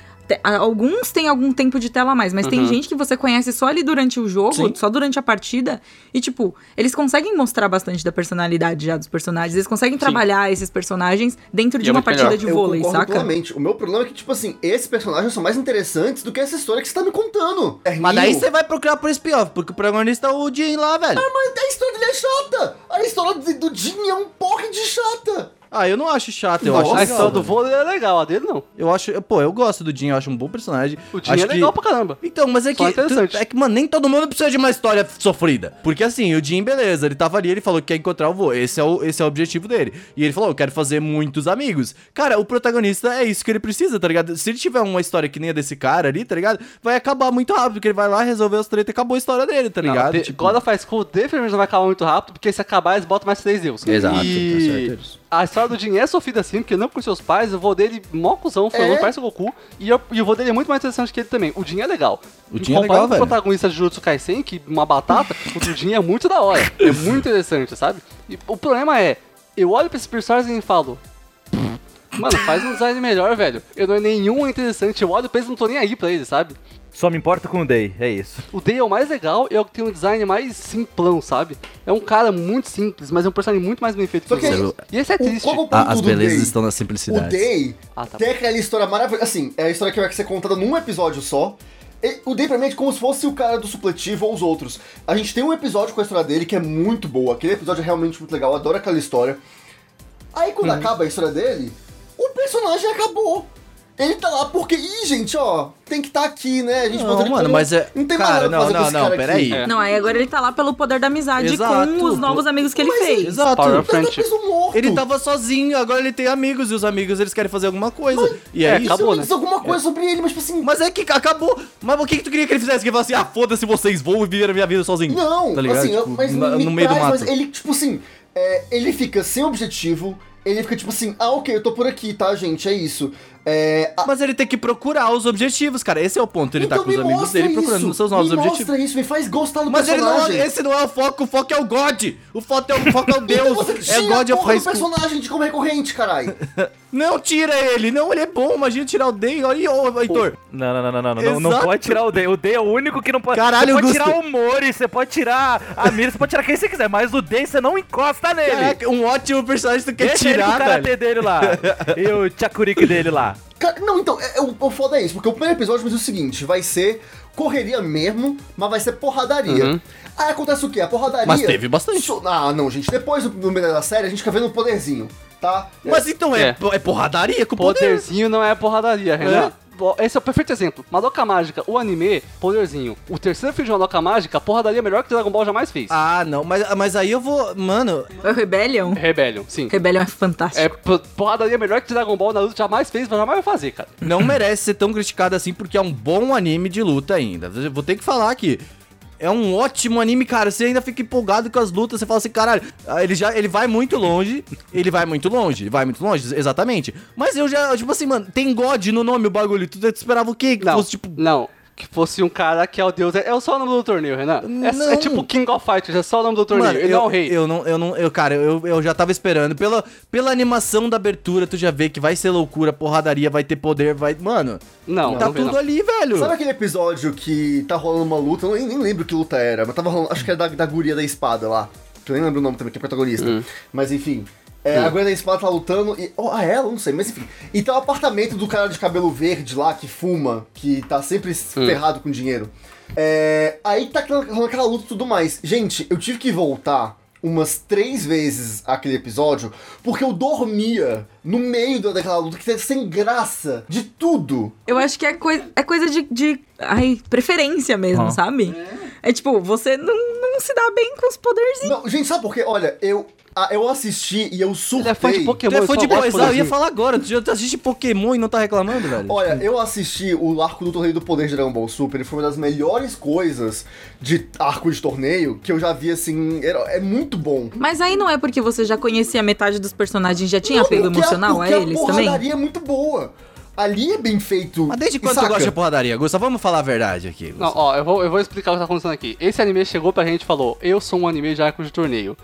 Alguns têm algum tempo de tela a mais, mas tem gente que você conhece só ali durante o jogo, Sim. só durante a partida. E, tipo, eles conseguem mostrar bastante da personalidade já dos personagens. Eles conseguem trabalhar esses personagens dentro E de é uma partida melhor. de vôlei, saca? plenamente. O meu problema é que, tipo assim, esses personagens são mais interessantes do que essa história que você tá me contando. mas daí você vai procurar por spin-off, porque o protagonista é o Jin lá, velho. Mas a história dele é chata! A história do Jin é um porre de chata! Ah, eu não acho chato, eu Nossa. acho A legal. história do vôlei é legal, a dele não. Eu acho, pô, eu gosto do Jin, eu acho um bom personagem. O Jin acho é legal pra caramba. Então, mas é Só que. interessante. tu- é que, mano, nem todo mundo precisa de uma história sofrida. Porque assim, o Jim, beleza, ele tava ali, ele falou que quer encontrar o vô. Esse é o, esse é o objetivo dele. E ele falou, eu quero fazer muitos amigos. Cara, o protagonista é isso que ele precisa, tá ligado? Se ele tiver uma história que nem a desse cara ali, tá ligado? Vai acabar muito rápido, porque ele vai lá resolver os treta e acabou a história dele, tá Não, ligado? de, Tipo, God of School definitivamente não vai acabar muito rápido, porque se acabar eles botam mais três deus. Exato, tá e... certo isso. A história do Jin é sofrida assim, porque não com seus pais, o vô dele, mó cuzão, foi É. parece o Goku, e, eu- e o vô dele é muito mais interessante que ele também. O Jin é legal. O Jin é legal, com o velho. protagonista de Jujutsu Kaisen, que uma batata, o do Jin é muito da hora. É muito interessante, sabe? E o problema é, eu olho pra esses personagens e falo... Mano, faz um design melhor, velho. Eu não é nenhum interessante. Eu olho pra eles e não tô nem aí pra eles, sabe? Só me importa com o Day, é isso. O Day é o mais legal e é o que tem um design mais simplão, sabe? É um cara muito simples, mas é um personagem muito mais bem feito Só que outros. E esse é O, triste. é o a- as belezas Day? estão na O simplicidade. Day Ah, tá tem aquela história maravilhosa. Assim, é a história que vai ser contada num episódio só. E o Day pra mim é como se fosse o cara do supletivo ou os outros. A gente tem um episódio com a história dele que é muito boa. Aquele episódio é realmente muito legal, eu adoro aquela história. Aí quando acaba a história dele, o personagem acabou. Ele tá lá porque, ih, gente, ó, tem que estar aqui, né? A gente Não, mano, como- mas é- Não tem cara, mais nada pra não, fazer com não, não, peraí. É. Não, aí agora ele tá lá pelo poder da amizade Exato, com os novos amigos que ele Mas fez. Exato. Power Mas tá Friendship. preso morto. Ele tava sozinho, agora ele tem amigos, e os amigos eles querem fazer alguma coisa. e é, é, isso. acabou. Né? alguma coisa sobre ele, mas tipo assim... Mas é que acabou. Mas o que, que tu queria que ele fizesse? Que ele falasse assim, ah, foda-se vocês, vou viver a minha vida sozinho. Não, tá ligado? assim, eu- Tipo, mas na- me no meio do traz, mato. mas ele, tipo assim, é, ele fica sem objetivo, ele fica tipo assim, ah, ok, eu tô por aqui, tá, gente, é isso. É, a- Mas ele tem que procurar os objetivos, cara. Esse é o ponto. Ele tá então com os amigos dele procurando isso, os seus novos me objetivos. mostra isso, me faz gostar do Mas ele não, personagem. esse não é o foco, o foco é o God. O foco é o, foco é o Deus. Então você é tira God a of High School. personagem de como recorrente, caralho. Não tira ele. Não, ele é bom. Imagina tirar o Day. Olha aí, ô, Heitor. Não, não, não, não, não, não, pode tirar o D. O D é o único que não pode. Caralho, você pode Augusto. tirar o Mori, você pode tirar a Mira, você pode tirar quem você quiser, mas o D você não encosta nele. Caraca, um ótimo personagem que tu quer Deixa ele com o tirar, karatê dele lá. e o Chakuriki dele lá. Cara, não, então, é, é, o, o foda é isso, porque o primeiro episódio vai ser o seguinte, vai ser correria mesmo, mas vai ser porradaria. Uhum. Aí acontece o quê? A porradaria... Mas teve bastante. So- ah, não, gente, depois do, meio da série a gente fica vendo o poderzinho, tá? Mas então é, É. é porradaria com poder. Poderzinho não é porradaria, Renan. Esse é o perfeito exemplo. Madoka Mágica, o anime, poderzinho. O terceiro filme de Madoka Mágica, porradaria é melhor que Dragon Ball jamais fez. Ah, não. Mas, mas aí eu vou... Mano, É o Rebellion? Rebellion, sim. Rebellion é fantástico. É po- porradaria melhor que Dragon Ball Naruto jamais fez, mas jamais vai fazer, cara. não merece ser tão criticado assim porque é um bom anime de luta ainda. Vou ter que falar aqui. É um ótimo anime, cara. Você ainda fica empolgado com as lutas. Você fala assim, caralho, ah, ele já ele vai muito longe. Ele vai muito longe. Ele vai muito longe, exatamente. Mas eu já, tipo assim, mano, tem God no nome o bagulho. Tu esperava o quê? Que Não, fosse tipo. não. Que fosse um cara que é o deus. É, é só o nome do torneio, Renan. É, é tipo King of Fighters, é só o nome do torneio. Mano, ele eu, não é o rei. eu não, eu não, eu, cara, eu, eu já tava esperando. Pela, pela animação da abertura, tu já vê que vai ser loucura, porradaria, vai ter poder, vai. Mano, Não, tá não tudo não. ali, velho. Sabe aquele episódio que tá rolando uma luta? Eu nem, nem lembro que luta era, mas tava rolando. Acho que era da, da guria da espada lá. Que eu nem lembro o nome também, que é protagonista. Hum. Mas enfim. É, a Gwen da espada tá lutando e. Oh, ah, ela? Não sei, mas enfim. E tem o apartamento do cara de cabelo verde lá que fuma, que tá sempre ferrado com dinheiro. É, aí tá aquela, aquela luta e tudo mais. Gente, eu tive que voltar umas três vezes aquele episódio porque eu dormia no meio da- daquela luta que tá sem graça de tudo. Eu acho que é, coi é coisa de, de ai, preferência mesmo, Ah. sabe? É. tipo, você não, não se dá bem com os poderzinhos. Não, gente, sabe por quê? Olha, eu, ah, eu assisti e eu surtei. Ele é fã de Pokémon. Tu é ele fã de de eu ia falar agora. Tu já assiste Pokémon e não tá reclamando, velho? Olha, eu assisti o arco do Torneio do Poder de Dragon Ball Super e foi uma das melhores coisas de arco de torneio que eu já vi, assim, era- é muito bom. Mas aí não é porque você já conhecia metade dos personagens, já tinha Não, apego emocional a, porque eles a também? porradaria é muito boa. Ali é bem feito. Mas desde quando tu saca? gosta de porradaria, Gustavo? Vamos falar a verdade aqui. Não, ó, eu vou, eu vou explicar o que tá acontecendo aqui. Esse anime chegou pra gente e falou: Eu sou um anime de arco de torneio.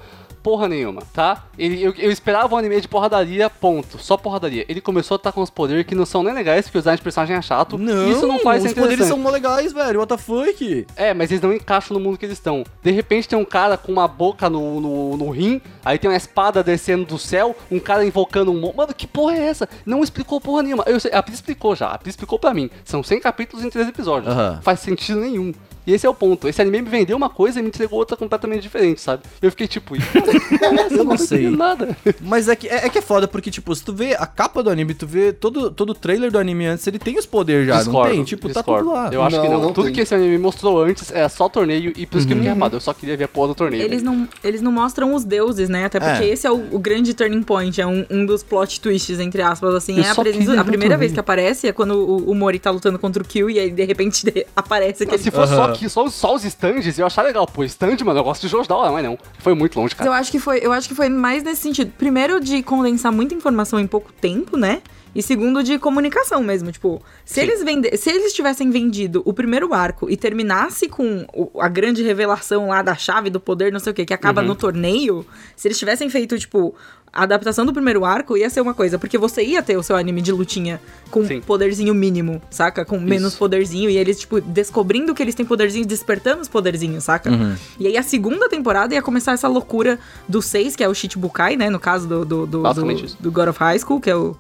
Porra nenhuma, tá? Ele, eu, eu esperava um anime de porradaria, ponto. Só porradaria. Ele começou a estar com os poderes que não são nem legais, porque o design de personagem é chato. Não, Isso não faz os poderes são mó legais, velho. What the fuck? É, mas eles não encaixam no mundo que eles estão. De repente tem um cara com uma boca no, no, no rim, aí tem uma espada descendo do céu, um cara invocando um... Mano, que porra é essa? Não explicou porra nenhuma. Eu a Pri explicou já, a Pri explicou pra mim. São 100 capítulos em 3 episódios. Faz sentido nenhum. E esse é o ponto. Esse anime me vendeu uma coisa e me entregou outra completamente diferente, sabe? Eu fiquei tipo, "Ih, cara, que porra é? Eu não sei. nada. Mas é que é, é que é foda, porque, tipo, se tu vê a capa do anime, tu vê todo, todo o trailer do anime antes, ele tem os poderes já, não tem? Tipo, tá discordo. tudo lá. Eu acho que Não, não. não Tudo tem. que esse anime mostrou antes é só torneio e por isso que eu fiquei Uhum. armado. Eu só queria ver a porra do torneio. Eles não, eles não mostram os deuses, né? Até porque É. esse é o, o grande turning point, é um, um dos plot twists, entre aspas, assim. Eu É a, só a primeira vez que aparece é quando o, o Mori tá lutando contra o Kill e aí de repente de- aparece Mas aquele. se fosse só, Aham. Só, os- só os stands, eu ia achar legal. Pô, stand, mano, eu gosto de jogos da hora, mas não. Foi muito longe, Mas Eu cara. acho que foi, eu acho que foi mais nesse sentido. Primeiro de condensar muita informação em pouco tempo, né? E segundo de comunicação mesmo, tipo, se eles vende se eles tivessem vendido o primeiro arco e terminasse com a grande revelação lá da chave do poder, não sei o que, que acaba Uhum. no torneio, se eles tivessem feito tipo a adaptação do primeiro arco ia ser uma coisa, porque você ia ter o seu anime de lutinha com Sim. poderzinho mínimo, saca? Com menos poderzinho e eles tipo descobrindo que eles têm poderzinho, despertando os poderzinhos, saca? E aí a segunda temporada ia começar essa loucura do 6, que é o Shichibukai, né? No caso do, do, do, do, isso. do God of High School, que é o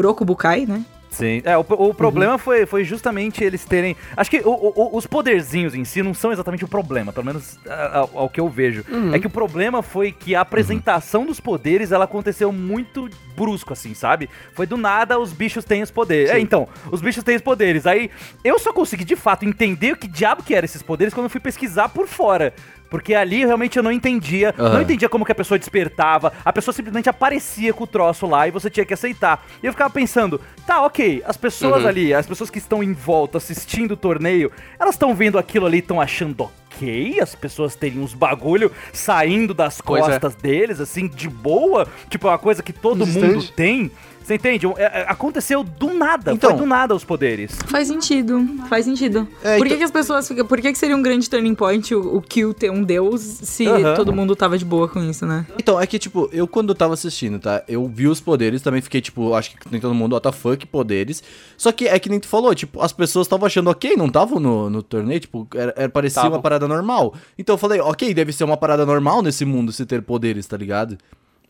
Rokubukai, né? Sim. É, o, o problema foi, foi justamente eles terem. Acho que o- o- os poderzinhos em si não são exatamente o problema, pelo menos ao, ao que eu vejo. É que o problema foi que a apresentação dos poderes ela aconteceu muito brusco, assim, sabe? Foi do nada os bichos têm os poderes. É, então, os bichos têm os poderes. Aí eu só consegui de fato entender o que diabo que eram esses poderes quando eu fui pesquisar por fora. Porque ali realmente eu não entendia. Aham. Não entendia como que a pessoa despertava. A pessoa simplesmente aparecia com o troço lá e você tinha que aceitar. E eu ficava pensando, tá, ok, as pessoas Uhum. ali, as pessoas que estão em volta assistindo o torneio, elas estão vendo aquilo ali e estão achando ok as pessoas terem uns bagulho saindo das Pois é. costas deles, assim, de boa. Tipo, é uma coisa que todo mundo tem. Você entende? É, é, aconteceu do nada. Então- foi do nada os poderes. Faz sentido, faz sentido. É, por que, então- que as pessoas ficam. Por que, que seria um grande turning point o, o Kill ter um deus se todo mundo tava de boa com isso, né? Então, é que, tipo, eu quando tava assistindo, tá? Eu vi os poderes, também fiquei, tipo, acho que nem todo mundo, what the fuck, poderes. Só que é que nem tu falou, tipo, as pessoas estavam achando ok, não estavam no, no torneio, tipo, era, era- parecia Tavam. uma parada normal. Então eu falei, ok, deve ser uma parada normal nesse mundo se ter poderes, tá ligado?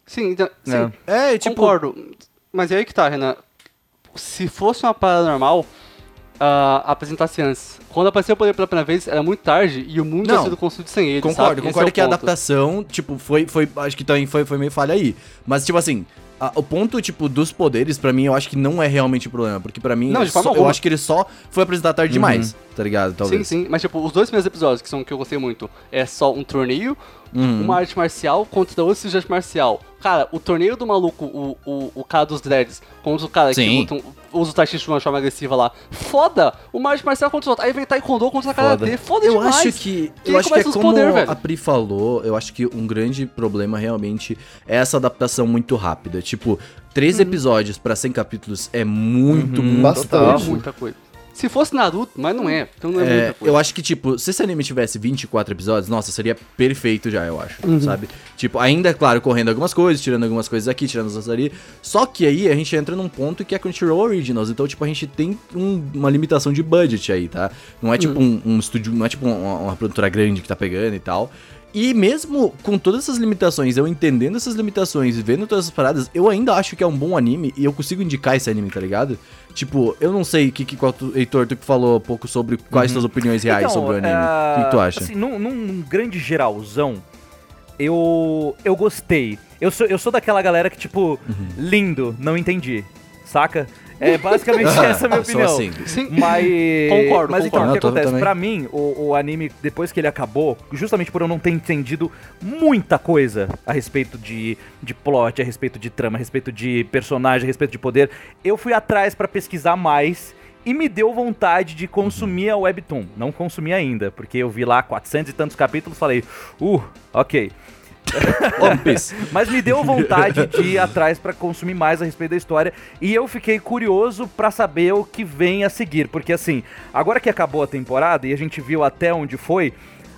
Sim, então, sim. É, tipo. Concordo. Mas é aí que tá, Renan. Se fosse uma parada normal, ah, apresentasse antes. Quando apareceu o poder pela primeira vez, era muito tarde e o mundo Não. tinha sido construído sem ele. Concordo, sabe? Esse concordo é que a ponto. adaptação, tipo, foi, foi. Acho que também foi, foi meio falha aí. Mas, tipo assim. a- o ponto, tipo, dos poderes, pra mim, eu acho que não é realmente o problema. Porque pra mim, Não, de só- eu acho que ele só foi apresentado tarde demais, tá ligado? Talvez. Sim, sim. Mas, tipo, os dois primeiros episódios, que são que eu gostei muito, é só um torneio, Uhum. uma arte marcial contra outro de arte marcial. Cara, o torneio do maluco, o, o, o cara dos dreads, contra o cara Sim. que luta, usa o Taichi de uma forma agressiva lá. Foda! Uma arte marcial contra o outro. Aí vem Taekwondo contra a cara dele. Foda eu demais. acho que eu acho que é como poder, velho. a Pri falou, eu acho que um grande problema realmente é essa adaptação muito rápida. Tipo, três Uhum. episódios pra 100 capítulos é muito, muito Bastante. Muita coisa. Se fosse Naruto, mas não é. Então não é, É, muita coisa. eu acho que, tipo, se esse anime tivesse 24 episódios, nossa, seria perfeito já, eu acho, Uhum. sabe? Tipo, ainda, claro, correndo algumas coisas, tirando algumas coisas aqui, tirando as ali. Só que aí a gente entra num ponto que é Crunchyroll Originals, então, tipo, a gente tem um- uma limitação de budget aí, tá? Não é tipo Uhum. um, um estúdio, não é tipo uma, uma produtora grande que tá pegando e tal. E mesmo com todas essas limitações, eu entendendo essas limitações e vendo todas essas paradas, eu ainda acho que é um bom anime e eu consigo indicar esse anime, tá ligado? Tipo, eu não sei o que, que qual tu, Heitor, tu que falou um pouco sobre quais suas opiniões reais Então, sobre o anime. é, O que, que tu acha? Assim, num, num- num grande geralzão, eu eu gostei. Eu sou, eu sou daquela galera que, tipo, Uhum. lindo, não entendi. Saca? É basicamente essa a minha sou opinião. assim. Sim. Mas. Concordo, Mas então, concordo. o que acontece? também. Pra mim, o, o anime, depois que ele acabou, justamente por eu não ter entendido muita coisa a respeito de, de plot, a respeito de trama, a respeito de personagem, a respeito de poder, eu fui atrás pra pesquisar mais. E me deu vontade de consumir a Webtoon. Não consumi ainda, porque eu vi lá 400 e tantos capítulos falei, uh, ok. One Piece. Mas me deu vontade de ir atrás pra consumir mais a respeito da história e eu fiquei curioso pra saber o que vem a seguir, porque assim, agora que acabou a temporada e a gente viu até onde foi,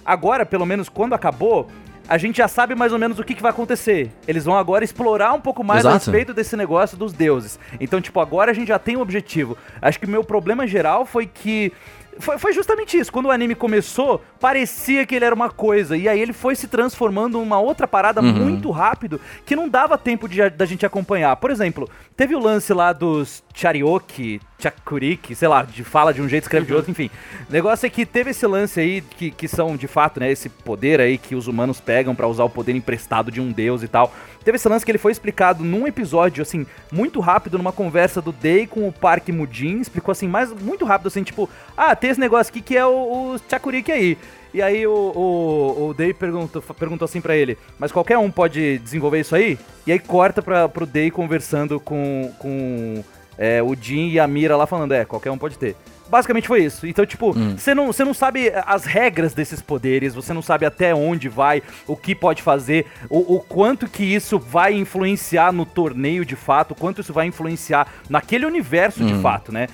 agora, pelo menos quando acabou, a gente já sabe mais ou menos o que, que vai acontecer. Eles vão agora explorar um pouco mais a Exato. respeito desse negócio dos deuses. Então, tipo, agora a gente já tem um objetivo. Acho que o meu problema geral foi que. Foi, foi justamente isso. Quando o anime começou, parecia que ele era uma coisa. E aí ele foi se transformando numa outra parada muito rápido que não dava tempo de, da gente acompanhar. Por exemplo, teve o lance lá dos Charioki, Chakuriki, sei lá, de fala de um jeito, escreve de outro, enfim. O negócio é que teve esse lance aí, que, que são de fato, né, esse poder aí que os humanos pegam pra usar o poder emprestado de um deus e tal. Teve esse lance que ele foi explicado num episódio, assim, muito rápido, numa conversa do Day com o Park Mudin, explicou assim, mas muito rápido, assim, tipo, ah, tem esse negócio aqui que é o, o Chakuriki aí. E aí o, o, o Day perguntou, perguntou assim pra ele, mas qualquer um pode desenvolver isso aí? E aí corta pra, pro Day conversando com, com é, o Jin e a Mira lá falando, é, qualquer um pode ter. Basicamente foi isso. Então, tipo, você não, você não sabe as regras desses poderes, você não sabe até onde vai, o que pode fazer, o, o quanto que isso vai influenciar no torneio de fato, o quanto isso vai influenciar naquele universo de fato, né?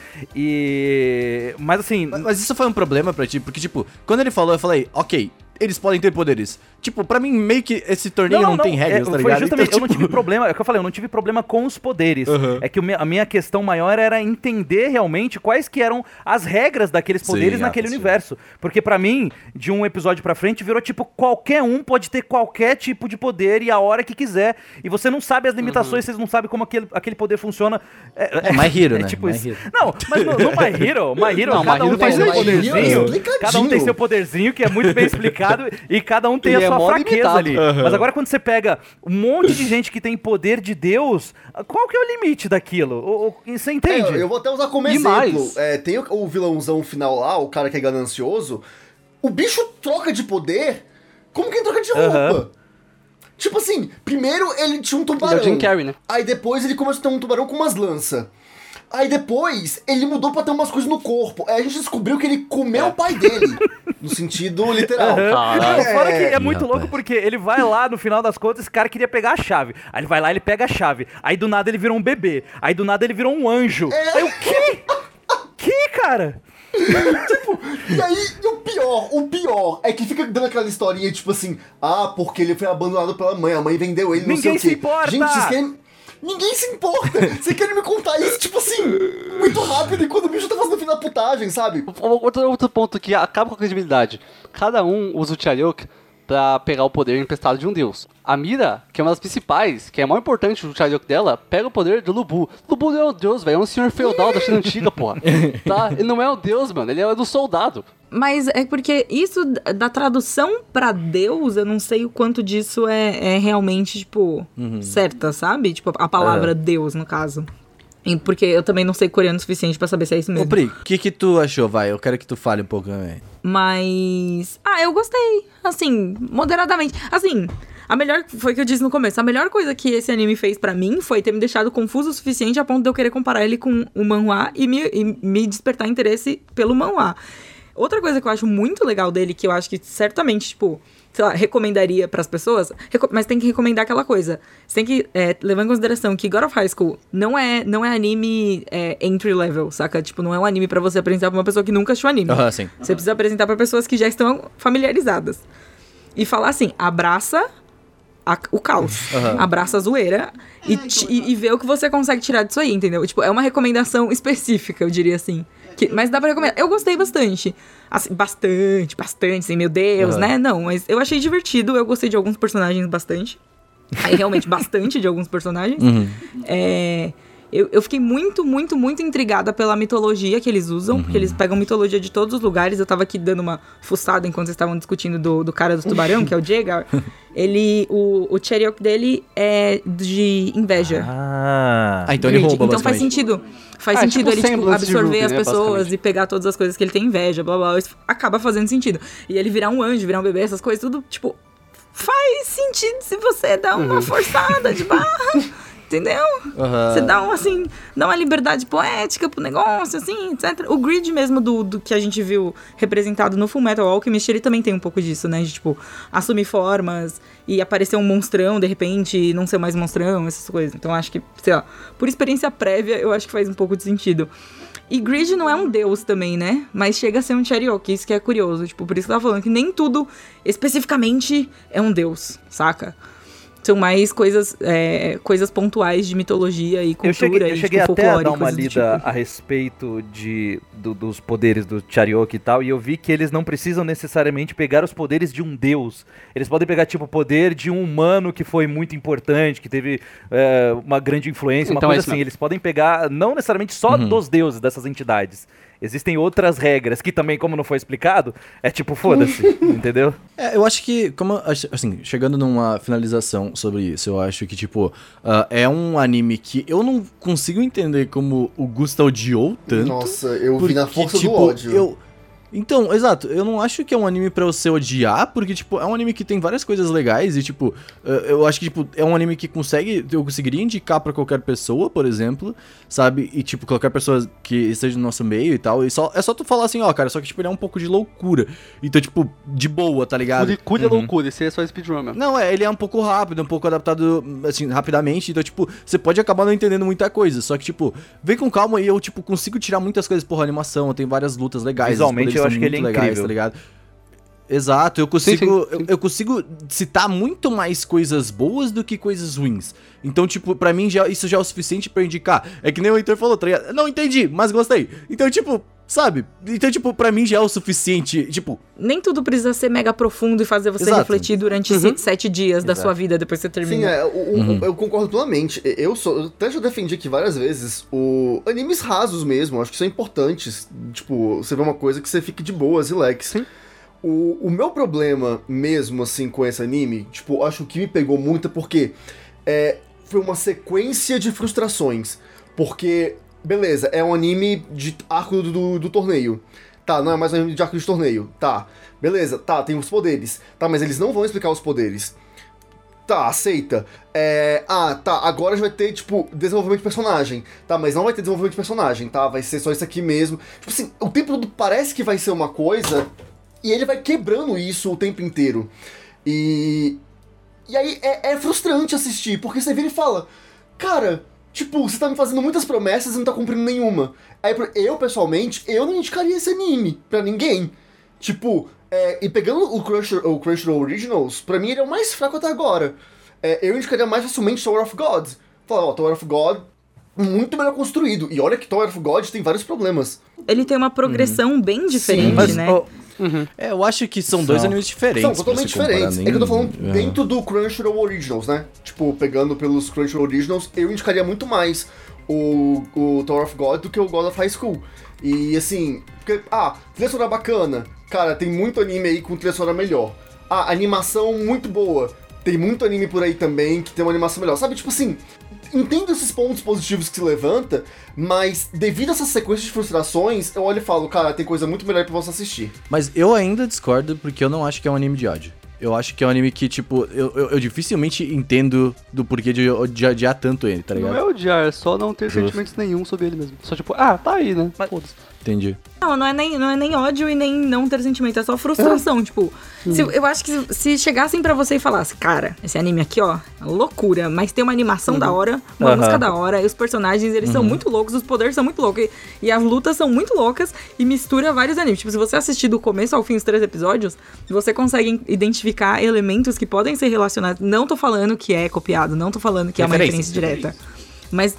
E. Mas assim. Mas- Mas isso foi um problema pra ti, porque, tipo, quando ele falou, eu falei, ok, eles podem ter poderes. Tipo, pra mim, meio que esse torneio não, tem regras, é, tá foi ligado? justamente, Então, eu não tipo, tive problema, é o que eu falei, eu não tive problema com os poderes. É que a minha questão maior era entender realmente quais que eram as regras daqueles Sim, poderes ah, naquele sim. universo. Porque pra mim, de um episódio pra frente, virou tipo, qualquer um pode ter qualquer tipo de poder e a hora que quiser. E você não sabe as limitações, vocês não sabem como aquele, aquele poder funciona. É, É My Hero, é né? tipo My isso. Hero. Não, mas no, no My Hero, My Hero, Não, cada My um Hero tem seu poderzinho. Explicadinho. Cada um tem seu poderzinho, que é muito bem explicado, e cada um tem E a é sua mó fraqueza limitado. ali. Mas agora quando você pega um monte de gente que tem poder de Deus, qual que é o limite daquilo? O- o- Você É, entende? eu vou até usar como E exemplo. mais? É, tem o, o vilãozão final lá, o cara que é ganancioso. O bicho troca de poder como quem troca de roupa. Aham. Tipo assim, primeiro ele tinha um tubarão. Ele é o Jim Carrey, né? Aí depois ele começou a ter um tubarão com umas lanças. Aí depois ele mudou pra ter umas coisas no corpo. Aí a gente descobriu que ele comeu o pai dele. no sentido literal. Caralho. Não, fora que é muito louco porque ele vai lá, no final das contas, esse cara queria pegar a chave. Aí ele vai lá, ele pega a chave. Aí do nada ele virou um bebê. Aí do nada ele virou um anjo. Aí o quê? Que, cara? E aí, e o pior, o pior é que fica dando aquela historinha, tipo assim, ah, porque ele foi abandonado pela mãe, a mãe vendeu ele, não Ninguém sei o quê. se importa! Gente, vocês querem... Ninguém se importa! Vocês querem me contar isso, tipo assim, muito rápido, e quando o bicho tá fazendo fim da putagem, sabe? Outro, outro ponto que acaba com a credibilidade. Cada um usa o Chariok pra pegar o poder emprestado de um deus. A Mira, que é uma das principais, que é a mais importante do Chariok dela, pega o poder do Lubu. Lubu não é um deus, velho. É um senhor feudal da China antiga, porra. Tá? Ele não é o deus, mano. Ele é do soldado. Mas é porque isso da tradução pra Deus, eu não sei o quanto disso é, é realmente, tipo, certa, sabe? Tipo, a palavra Deus, no caso. E Porque eu também não sei coreano o suficiente pra saber se é isso Ô, mesmo. Pri, o que que tu achou, vai? Eu quero que tu fale um pouco também. Mas. Ah, eu gostei. Assim, moderadamente. Assim. A melhor, foi o que eu disse no começo, a melhor coisa que esse anime fez pra mim foi ter me deixado confuso o suficiente a ponto de eu querer comparar ele com o manhwa e me, e me despertar interesse pelo manhwa. Outra coisa que eu acho muito legal dele, que eu acho que certamente, tipo, sei lá, recomendaria pras pessoas, reco- mas tem que recomendar aquela coisa. Você tem que é, levar em consideração que God of High School não é, não é anime é, entry level, saca? Tipo, não é um anime pra você apresentar pra uma pessoa que nunca assistiu anime. Aham, sim. Você precisa apresentar pra pessoas que já estão familiarizadas. E falar assim, abraça a- o caos, abraça a zoeira e, e, e vê o que você consegue tirar disso aí, entendeu? Tipo, é uma recomendação específica, eu diria assim. Que- mas dá pra recomendar. Eu gostei bastante. Assim, bastante, bastante, assim, meu Deus, Aham. né? Não, mas eu achei divertido. Eu gostei de alguns personagens bastante. Aí, realmente, bastante de alguns personagens. Uhum. É, eu, eu fiquei muito, muito, muito intrigada pela mitologia que eles usam, porque eles pegam mitologia de todos os lugares. Eu tava aqui dando uma fuçada enquanto vocês estavam discutindo do, do cara do tubarão, que é o Jaeger. Ele, o, o Chariot dele é de inveja. Ah. Ah, então ele rouba Então faz sentido. Faz Ah, é sentido tipo ele, tipo, absorver Ruby, as né, pessoas e pegar todas as coisas que ele tem inveja, blá blá. blá. Isso acaba fazendo sentido. E ele virar um anjo, virar um bebê, essas coisas, tudo, tipo, faz sentido se você dá uma Uhum. forçada de barra. Entendeu? Aham. Você dá um, assim, dá uma liberdade poética pro negócio, assim, etc. O grid mesmo do, do que a gente viu representado no Full Metal Alchemist, ele também tem um pouco disso, né? De, tipo, assumir formas e aparecer um monstrão, de repente, e não ser mais monstrão, essas coisas. Então, acho que, sei lá, por experiência prévia, eu acho que faz um pouco de sentido. E Grid não é um deus também, né? Mas chega a ser um Cherokee, isso que é curioso. Tipo, por isso que eu tava falando que nem tudo especificamente é um deus, saca? São mais coisas, é, coisas pontuais de mitologia e cultura Eu cheguei, eu e cheguei tipo, até a dar uma lida tipo. a respeito de, do- dos poderes do Chariok e tal, e eu vi que eles não precisam necessariamente pegar os poderes de um deus. Eles podem pegar, tipo, o poder de um humano que foi muito importante, que teve é, uma grande influência, uma Então é coisa isso assim. mesmo. Eles podem pegar, não necessariamente só dos deuses dessas entidades. Existem outras regras que também, como não foi explicado, é tipo, foda-se, entendeu? É, eu acho que, como, assim, chegando numa finalização sobre isso, eu acho que, tipo, ah, é um anime que eu não consigo entender como o Gusta odiou tanto. Nossa, eu vi na porque, força tipo, do ódio. Eu... Então, exato, eu não acho que é um anime pra você odiar, porque, tipo, é um anime que tem várias coisas legais e, tipo, eu acho que, tipo, é um anime que consegue, eu conseguiria indicar pra qualquer pessoa, por exemplo, sabe? E, tipo, qualquer pessoa que esteja no nosso meio e tal, e só, é só tu falar assim, ó, cara, só que, tipo, ele é um pouco de loucura. Então, tipo, de boa, tá ligado? Cure a loucura, esse é só speedrun mesmo. Não, é, ele é um pouco rápido, um pouco adaptado, assim, rapidamente. Então, tipo, você pode acabar não entendendo muita coisa. Só que, tipo, vem com calma e eu, tipo, consigo tirar muitas coisas por animação. Tem várias lutas legais. Visualmente, eu acho que ele é legais, incrível. Tá ligado? Exato, eu consigo, sim, eu- sim. Eu, consigo citar muito mais coisas boas do que coisas ruins. Então, tipo, pra mim já, isso já é o suficiente pra eu indicar. É que nem o Heitor falou, tá ligado? Não entendi, mas gostei. Então, tipo, sabe? Então, tipo, pra mim já é o suficiente. Tipo, Nem tudo precisa ser mega profundo e fazer você Exato. refletir durante se- sete dias da sua vida depois que você termina. Sim, é, o- o- eu concordo plenamente. Eu sou, eu até já defendi aqui várias vezes o animes rasos mesmo, acho que são importantes. Tipo, você vê uma coisa que você fique de boas, relax. Sim. O, o meu problema mesmo, assim, com esse anime, tipo, acho que me pegou muito é porque é, foi uma sequência de frustrações. Porque, beleza, é um anime de arco do, do, do torneio. Tá, não é mais um anime de arco de torneio. Tá, beleza, tá, tem os poderes. Tá, mas eles não vão explicar os poderes. Tá, aceita. É, ah, tá, agora já vai ter, tipo, desenvolvimento de personagem. Tá, mas não vai ter desenvolvimento de personagem, tá? Vai ser só isso aqui mesmo. Tipo assim, o tempo todo parece que vai ser uma coisa e ele vai quebrando isso o tempo inteiro. E. E aí é, é frustrante assistir, porque você vira e fala, cara, tipo, você tá me fazendo muitas promessas e não tá cumprindo nenhuma. Aí por- eu, pessoalmente, eu não indicaria esse anime pra ninguém. Tipo, é, e pegando o Crunchyroll, o Crunchyroll Originals, pra mim ele é o mais fraco até agora. É, eu indicaria mais facilmente Tower of God. Falar, ó, Tower of God, muito melhor construído. E olha que Tower of God tem vários problemas. Ele tem uma progressão bem diferente, mas, né? Ó, é, eu acho que são dois São. animes diferentes. São totalmente diferentes. nem- É que eu tô falando dentro do Crunchyroll Originals, né? Tipo, pegando pelos Crunchyroll Originals, eu indicaria muito mais o, o Tower of God do que o God of High School. E assim, porque, ah, trilha sonora bacana. Cara, tem muito anime aí com trilha sonora melhor. Ah, animação muito boa. Tem muito anime por aí também que tem uma animação melhor. Sabe, tipo assim, entendo esses pontos positivos que se levanta, mas devido a essa sequência de frustrações, eu olho e falo, cara, tem coisa muito melhor pra você assistir. Mas eu ainda discordo porque eu não acho que é um anime de ódio. Eu acho que é um anime que, tipo, eu, eu, eu dificilmente entendo do porquê de, de odiar tanto ele, tá Não ligado? é odiar, é só não ter Justo. sentimentos nenhum sobre ele mesmo. Só tipo, ah, tá aí, né? Foda-se. Entendi. Não, não é, nem, não é nem ódio e nem não ter sentimento, é só frustração. Tipo, se- eu acho que se, se chegassem pra você e falassem, cara, esse anime aqui, ó, é loucura, mas tem uma animação da hora, uma Aham. música da hora, e os personagens, eles são muito loucos, os poderes são muito loucos, e, e as lutas são muito loucas, e mistura vários animes. Tipo, se você assistir do começo ao fim os três episódios, você consegue identificar elementos que podem ser relacionados. Não tô falando que é copiado, não tô falando que é uma referência direta. Mas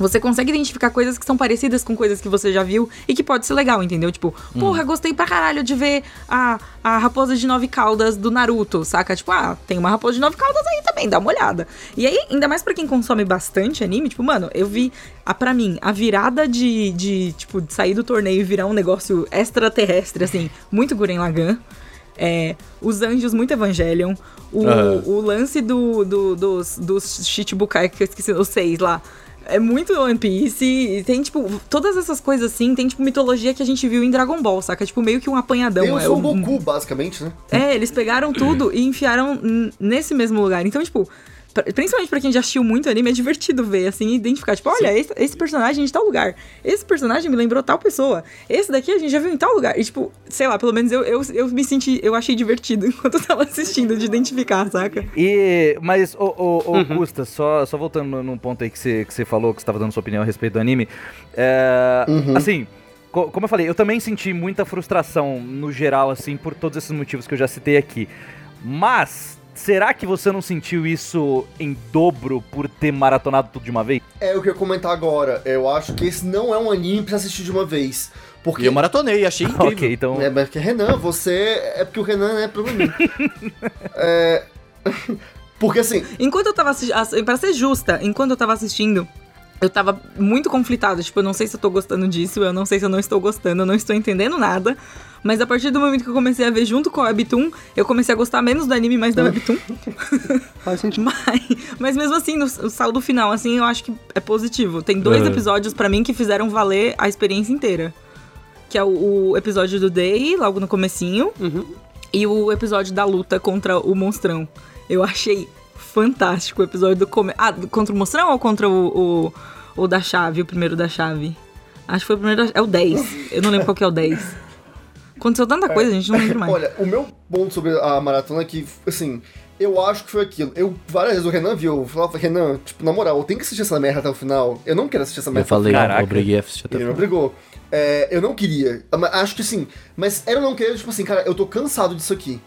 Você consegue identificar coisas que são parecidas com coisas que você já viu e que pode ser legal, entendeu? Tipo, porra, gostei pra caralho de ver a, a raposa de nove caudas do Naruto, saca? Tipo, ah, tem uma raposa de nove caudas aí também, dá uma olhada. E aí, ainda mais pra quem consome bastante anime, tipo, mano, eu vi, a, pra mim, a virada de, de, tipo, de sair do torneio e virar um negócio extraterrestre, assim, muito Guren Lagann. É, os anjos muito Evangelion. O, Aham. o lance do, do- dos, dos Shichibukai, que eu esqueci, os seis lá. É muito One Piece. E tem, tipo, todas essas coisas assim. Tem, tipo, mitologia que a gente viu em Dragon Ball, saca? Tipo, meio que um apanhadão. Eu é sou o um- Goku, basicamente, né? é, eles pegaram tudo e enfiaram nesse mesmo lugar. Então, tipo, principalmente pra quem já assistiu muito anime, é divertido ver, assim, identificar. Tipo, olha, esse, esse personagem é de tal lugar. Esse personagem me lembrou tal pessoa. Esse daqui a gente já viu em tal lugar. E, tipo, sei lá, pelo menos eu, eu, eu me senti, eu achei divertido enquanto eu tava assistindo, de identificar, saca? E, mas, ô, ô, ô, Uhum. Gusta, só, só voltando num ponto aí que você, que você falou, que você tava dando sua opinião a respeito do anime. é, Uhum. Assim, co- como eu falei, eu também senti muita frustração no geral, assim, por todos esses motivos que eu já citei aqui. Mas, será que você não sentiu isso em dobro por ter maratonado tudo de uma vez? É o que eu ia comentar agora. Eu acho que esse não é um anime pra assistir de uma vez. Porque E eu maratonei, achei incrível. ok, então. É, mas porque Renan, você. É porque o Renan é mim. é. Porque assim, Enquanto eu tava assistindo, pra ser justa, enquanto eu tava assistindo, eu tava muito conflitada. Tipo, eu não sei se eu tô gostando disso, eu não sei se eu não estou gostando, eu não estou entendendo nada. Mas a partir do momento que eu comecei a ver junto com a Webtoon, eu comecei a gostar menos do anime, mais da Webtoon. Faz sentido. Mas, mas mesmo assim, no, o saldo final, assim, eu acho que é positivo. Tem dois Uhum. episódios pra mim que fizeram valer a experiência inteira. Que é o, o episódio do Day, logo no comecinho, Uhum. e o episódio da luta contra o monstrão. Eu achei fantástico o episódio do come... Ah, contra o monstrão ou contra o, o, o da chave, o primeiro da chave? Acho que foi o primeiro da... É o 10. Eu não lembro qual que é o 10. Aconteceu tanta coisa, a gente não lembra mais. olha, o meu ponto sobre a maratona é que, assim, eu acho que foi aquilo. Eu, várias vezes o Renan viu, eu falava, Renan, tipo, na moral, eu tenho que assistir essa merda até o final. Eu não quero assistir essa merda Eu falei, Caraca. eu obriguei a assistir até Ele o me final. obrigou. É, eu não queria. Acho que sim. Mas era não querer, tipo assim, cara, eu tô cansado disso aqui.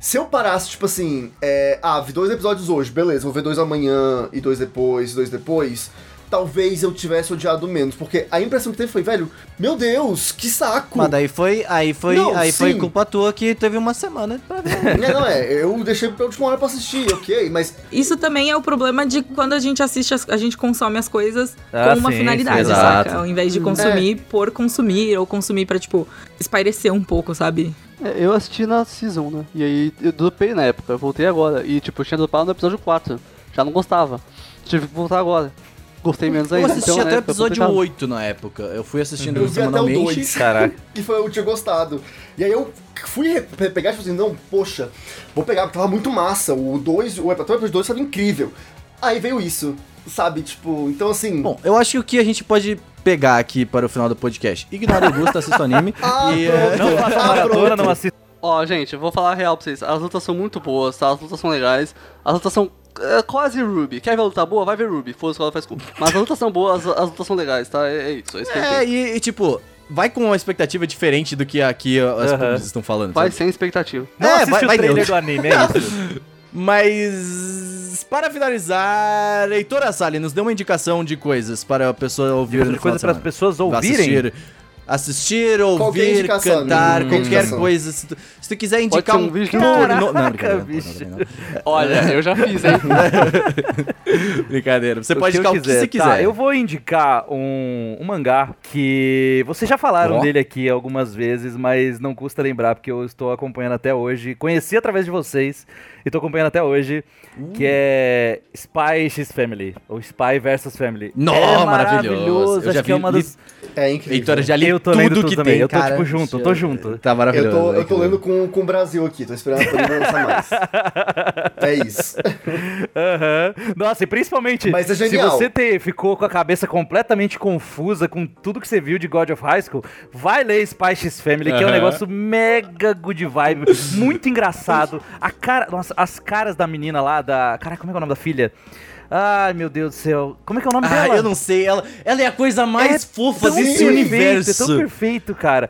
Se eu parasse, tipo assim, é, ah, vi dois episódios hoje, beleza, vou ver dois amanhã e dois depois, e dois depois, talvez eu tivesse odiado menos. Porque a impressão que teve foi, velho, meu Deus, que saco! Mas daí foi, aí foi, Não, aí foi sim. culpa tua que teve uma semana pra ver. É, não é, eu deixei pra última hora pra assistir, ok, mas Isso também é o problema de quando a gente assiste, as- a gente consome as coisas Ah, com uma sim, finalidade, sim, saca? Ao invés de consumir por consumir, ou consumir pra, tipo, espairecer um pouco, sabe? É, eu assisti na season, né? E aí eu dropei na época, eu voltei agora. E tipo, eu tinha dropado no episódio 4. Já não gostava. Tive que voltar agora. Gostei menos Eu ainda. assisti então, até né, o episódio complicado. 8 na época. Eu fui assistindo eu vi até o semanalmente. 2. Caraca. que foi eu tinha gostado. E aí eu fui pegar e falei assim, não, poxa, vou pegar, porque tava muito massa. O 2, o episódio 2 tava incrível. Aí veio isso, sabe? Tipo, então assim. Bom, eu acho que o que a gente pode pegar aqui para o final do podcast. Ignore o Gusto, assista o anime. Ah, e, pronto. é, Não faça Ah, maratona, pronto. não assista. Ó, gente, eu vou falar a real pra vocês. As lutas são muito boas, tá? As lutas são legais. As lutas são é, quase Ruby. Quer ver a luta boa? Vai ver Ruby. Foda-se ela faz cu. Mas as lutas são boas, as, as lutas são legais, tá? É, é isso. É isso é, e, e, tipo, vai com uma expectativa diferente do que aqui as publicistas estão falando. Vai sabe? sem expectativa. Não É, vai- o vai trailer do anime, é isso. Mas para finalizar, Heitor Sali nos deu uma indicação de coisas para a pessoa ouvir De no coisa final para as pessoas ouvirem. Assistir, assistir Qualquer ouvir, indicação, cantar, qualquer qualquer indicação. coisa. Se tu, se tu quiser indicar um um, vídeo do Não, Caraca, brincadeira, bicho. não, não, não, Olha, eu já fiz, hein? Brincadeira. Você O pode indicar o que você quiser. Tá, eu vou indicar um, um mangá que vocês já falaram Ó. dele aqui algumas vezes, mas não custa lembrar porque eu estou acompanhando até hoje. Conheci através de vocês e estou acompanhando até hoje, que é Spy X Family, ou Spy vs Family. Nó, é maravilhoso. Eu acho já que é vi- uma das... É incrível. Heitor, eu já li Eu tô lendo tudo tudo que também, tem, eu tô, cara. tipo, junto, eu tô junto. Tá maravilhoso. Eu tô, eu tô lendo com, com o Brasil aqui, tô esperando pra ele lançar mais. É isso. Aham. Nossa, e principalmente Mas é se você ter, ficou com a cabeça completamente confusa com tudo que você viu de God of High School, vai ler Spy X Family, que é um negócio mega good vibe, muito engraçado. A cara, nossa, as caras da menina lá, da. Caraca, como é é o nome da filha? Ai, meu Deus do céu. Como é que é o nome Ah, dela? eu não sei. Ela, ela é a coisa mais fofa tão desse perfeito, universo. É tão perfeito, cara.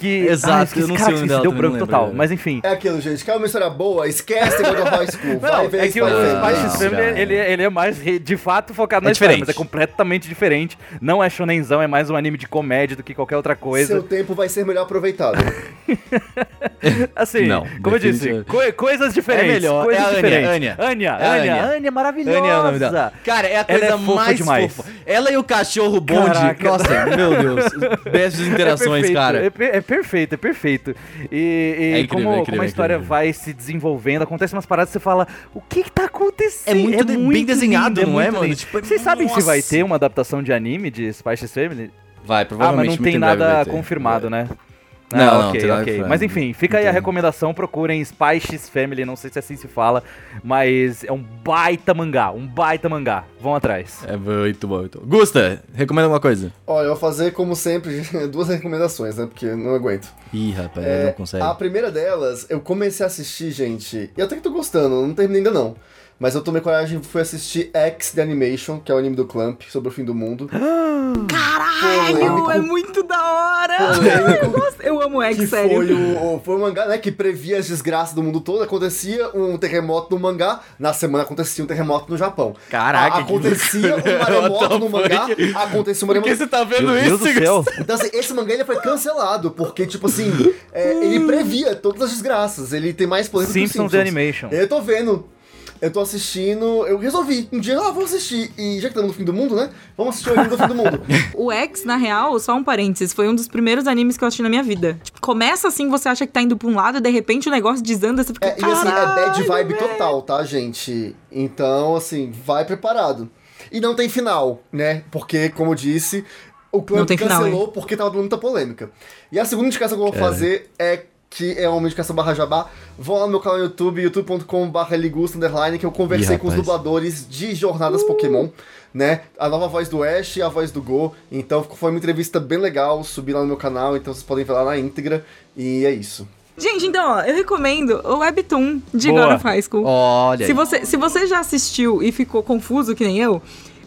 Que. Exato, ah, esqueci, eu não sei cara, o nome deu branco lembro, total. é. Mas enfim. É aquilo, gente. Quer uma história boa? Esquece God of High School. Vai Não, ver é que o Spy Family. Spy X Family, Não, ele, ele é mais de fato focado na É história, diferente. mas é completamente diferente. Não é shonenzão, é mais um anime de comédia do que qualquer outra coisa. Seu tempo vai ser melhor aproveitado. Assim, Não, como eu disse, co- coisas diferentes. É melhor, coisas é a diferentes. Anya. Anya, É a Anya, Anya. Anya é maravilhosa. Anya é o nome dela. Cara, é a Ela coisa é fofa mais demais. fofa. Ela e o cachorro bonde. Caraca. Nossa, meu Deus. Bestas É interações, perfeito, cara. É, é perfeito, é perfeito. E, e É incrível, como, é incrível, como a é história incrível. vai se desenvolvendo, acontece umas paradas que você fala, o que que tá acontecendo? É muito de- bem desenhado, não é, muito mano? lindo. Tipo, Vocês sabem se vai nossa. ter uma adaptação de anime de X Family? Vai, Ah, provavelmente mas não muito tem nada confirmado, né? Não, Ah, não, ok, nada ok. confirmado. Mas enfim, fica aí a recomendação, procurem Spy X Family, não sei se assim se fala, mas é um baita mangá, um baita mangá. Vão atrás. É muito bom, muito bom. Gusta, recomenda alguma coisa? Olha, eu vou fazer, como sempre, duas recomendações, né? Porque eu não aguento. Ih, rapaz, É, não consegue. A primeira delas, eu comecei a assistir, gente, e até que tô gostando, não terminei ainda não. Mas eu tomei coragem e fui assistir X The Animation, que é o anime do Clamp, sobre o fim do mundo. Caralho, Polêmico. é muito da hora! Eu, gosto- eu amo X, Que sério. foi o, o- foi um mangá, né, que previa as desgraças do mundo todo. Acontecia um terremoto no mangá, na semana acontecia um terremoto no Japão. Caraca, A- acontecia um What maremoto no mangá, acontecia um Por que maremoto. você tá vendo Meu Deus isso? do céu. Gusta? Então, assim, esse mangá ele foi cancelado, porque, tipo assim, é, ele previa todas as desgraças. Ele tem mais poder do que os Simpsons The Animation. Eu tô vendo. Eu tô assistindo. Eu resolvi. Um dia, ah, vou assistir. E já que estamos no fim do mundo, né? Vamos assistir o anime do fim do mundo. O X, na real, só um parênteses, foi um dos primeiros animes que eu assisti na minha vida. Tipo, começa assim, você acha que tá indo pra um lado e de repente o negócio desanda, você fica. É, e assim, é bad "Caralho, vibe velho." total, tá, gente? Então, assim, vai preparado. E não tem final, né? Porque, como eu disse, o clã Não tem final, cancelou porque tava dando muita polêmica. E a segunda indicação que eu vou fazer é que é uma indicação barra jabá. Vão lá no meu canal no YouTube, youtube.com barra ligusta, underline, que eu conversei Ih, com os dubladores de Jornadas Pokémon, né? A nova voz do Ash e a voz do Go. Então foi uma entrevista bem legal, subi lá no meu canal, então vocês podem ver lá na íntegra. E é isso. Gente, então, ó, eu recomendo o Webtoon de Boa. God of High School. Olha Se você, se você já assistiu e ficou confuso que nem eu,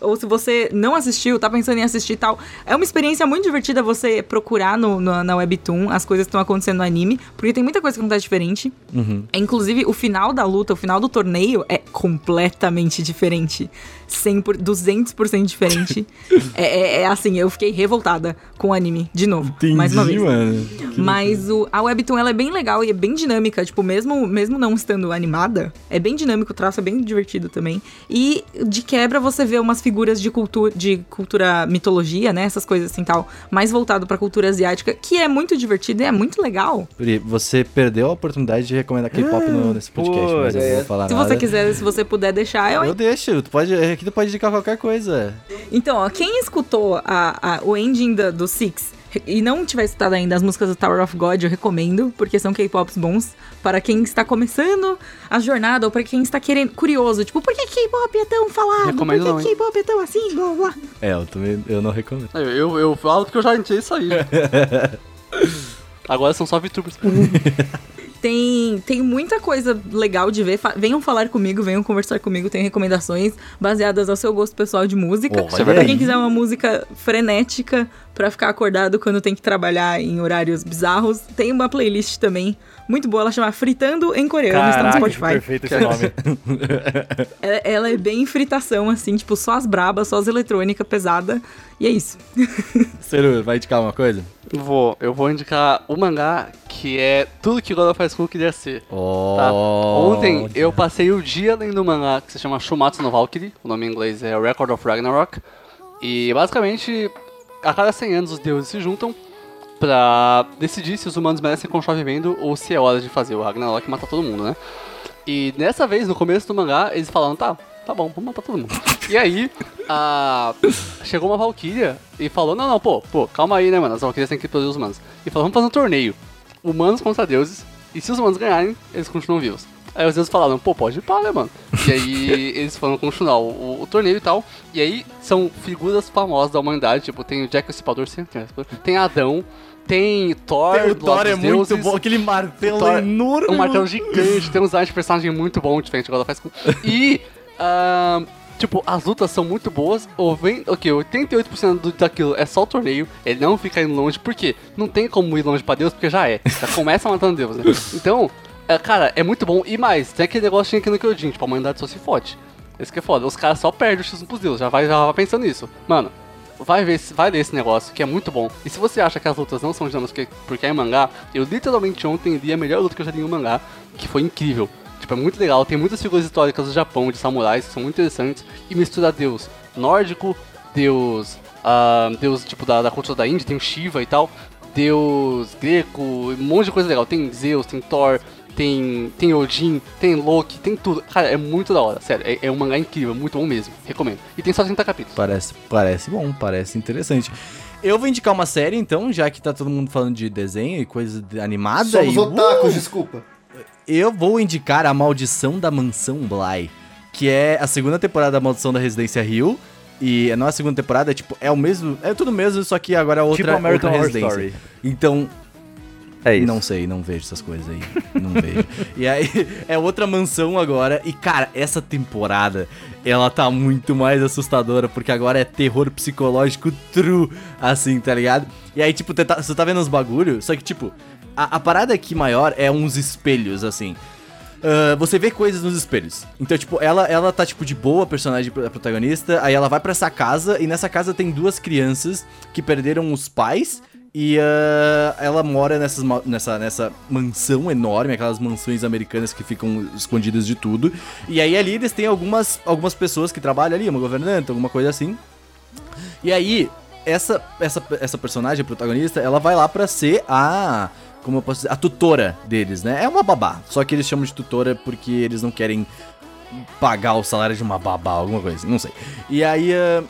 ou se você não assistiu, tá pensando em assistir e tal, é uma experiência muito divertida você procurar no, no- na Webtoon as coisas que estão acontecendo no anime, porque tem muita coisa que acontece diferente. Uhum. Inclusive, o final da luta, o final do torneio é completamente diferente. 100 por, 200% diferente. é, é- é assim, eu fiquei revoltada com o anime, de novo. mais uma vez. mano. Mas o, a Webtoon ela é bem legal e é bem dinâmica. Tipo, mesmo, mesmo não estando animada, é bem dinâmico, o traço é bem divertido também. E de quebra você vê umas figuras de cultura, de cultura mitologia, né? Essas coisas assim tal, mais voltado pra cultura asiática, que é muito divertido e é muito legal. Pri, você perdeu a oportunidade de recomendar K-pop no- nesse podcast, mas eu não vou falar Se nada. você quiser, se você puder deixar, eu. Eu deixo, tu pode, aqui tu pode indicar qualquer coisa. Então, ó, quem escutou a, a- o ending da- do Six e não tiver escutado ainda as músicas do Tower of God, eu recomendo, porque são K-pops bons para quem está começando a jornada ou para quem está querendo curioso, tipo, por que K-pop é tão falado? Recomendo por que? K-pop é tão assim? Blá, blá. É, eu também eu não recomendo. Eu, eu, eu falo porque eu já entrei isso aí. Agora são só VTubers. Tem, tem muita coisa legal de ver. Fa- venham falar comigo, venham conversar comigo. Tem recomendações baseadas ao seu gosto pessoal de música. Olha pra quem quiser uma música frenética pra ficar acordado quando tem que trabalhar em horários bizarros, tem uma playlist também muito boa. Ela chama Fritando em Coreano. está no Caraca, Spotify. perfeito esse nome. Ela, ela é bem fritação, assim, tipo, só as brabas, só as eletrônicas pesada. E é isso. Seru, vai indicar uma coisa? Vou, eu vou indicar o mangá que é tudo que God of High School queria ser. Tá. Ontem eu passei o dia lendo um mangá que se chama Shumatsu no Valkyrie, o nome em inglês é Record of Ragnarok. E basicamente, a cada 100 anos os deuses se juntam pra decidir se os humanos merecem continuar vivendo ou se é hora de fazer o Ragnarok matar todo mundo, né? E dessa vez, no começo do mangá, eles falaram, tá, tá bom, vamos matar todo mundo. E aí, a... chegou uma Valkyria e falou, não, não, pô, pô, calma aí, né, mano, as Valkyrias têm que proteger os humanos. E falou, vamos fazer um torneio, humanos contra deuses, e se os humanos ganharem, eles continuam vivos. Aí os deuses falaram, pô, pode ir pá, né, mano? E aí eles foram continuar o, o- o torneio e tal. E aí são figuras famosas da humanidade, tipo, tem o Jack o sim, tem Adão, tem Thor, o do lado Thor é dos muito deuses, bom, aquele martelo o Thor- enorme. um martelo gigante, tem uns design de personagem muito bom, diferente of High School. E ahn, Tipo, as lutas são muito boas, ou vem, ok, 88% do, daquilo é só o torneio, ele não fica indo longe, porque não tem como ir longe pra Deus, porque já é. Já começa matando Deus, né? Então, é, cara, é muito bom. E mais, tem aquele negócio aqui no Kyojin, tipo, a humanidade só se fode. Esse que é foda. Os caras só perdem o X1 pros deuses, já vai, já vai pensando nisso. Mano, vai ver, vai ler esse negócio, que é muito bom. E se você acha que as lutas não são dinâmicas porque, é em mangá, eu literalmente ontem li a melhor luta que eu já li em um mangá, que foi incrível. Tipo, é muito legal, tem muitas figuras históricas do Japão, de samurais, que são muito interessantes, e mistura deus nórdico, deus, ah, deus tipo da, da cultura da Índia, tem o Shiva e tal, deus greco, um monte de coisa legal. Tem Zeus, tem Thor, tem, tem Odin, tem Loki, tem tudo. Cara, é muito da hora, sério. É, é um mangá incrível, muito bom mesmo. Recomendo. E tem só 30 capítulos. Parece, parece bom, parece interessante. Eu vou indicar uma série, então, já que tá todo mundo falando de desenho e coisa animada. Somos e, otakus, Uh! desculpa. Eu vou indicar A Maldição da Mansão Bly, que é a segunda temporada da Maldição da Residência Rio. E não é a segunda temporada, é tipo, é o mesmo, é tudo mesmo, só que agora é outra, Tipo American outra Horror residência. Story. Então, É isso. não sei, não vejo essas coisas aí. Não vejo. E aí, é outra mansão agora. E, cara, essa temporada, ela tá muito mais assustadora, porque agora é terror psicológico true, assim, tá ligado? E aí, tipo, você tá, você tá vendo os bagulhos, só que, tipo, a, a parada aqui maior é uns espelhos, assim. Ah, você vê coisas nos espelhos. Então, tipo, ela, ela tá, tipo, de boa, a personagem pro- a protagonista. Aí ela vai pra essa casa e nessa casa tem duas crianças que perderam os pais. E ah, ela mora nessas, nessa, nessa mansão enorme, aquelas mansões americanas que ficam escondidas de tudo. E aí ali eles têm algumas, algumas pessoas que trabalham ali, uma governanta, alguma coisa assim. E aí, essa, essa, essa personagem, a protagonista, ela vai lá pra ser a. Como eu posso dizer? A tutora deles, né? É uma babá. Só que eles chamam de tutora porque eles não querem pagar o salário de uma babá, alguma coisa assim, não sei. E aí. ah,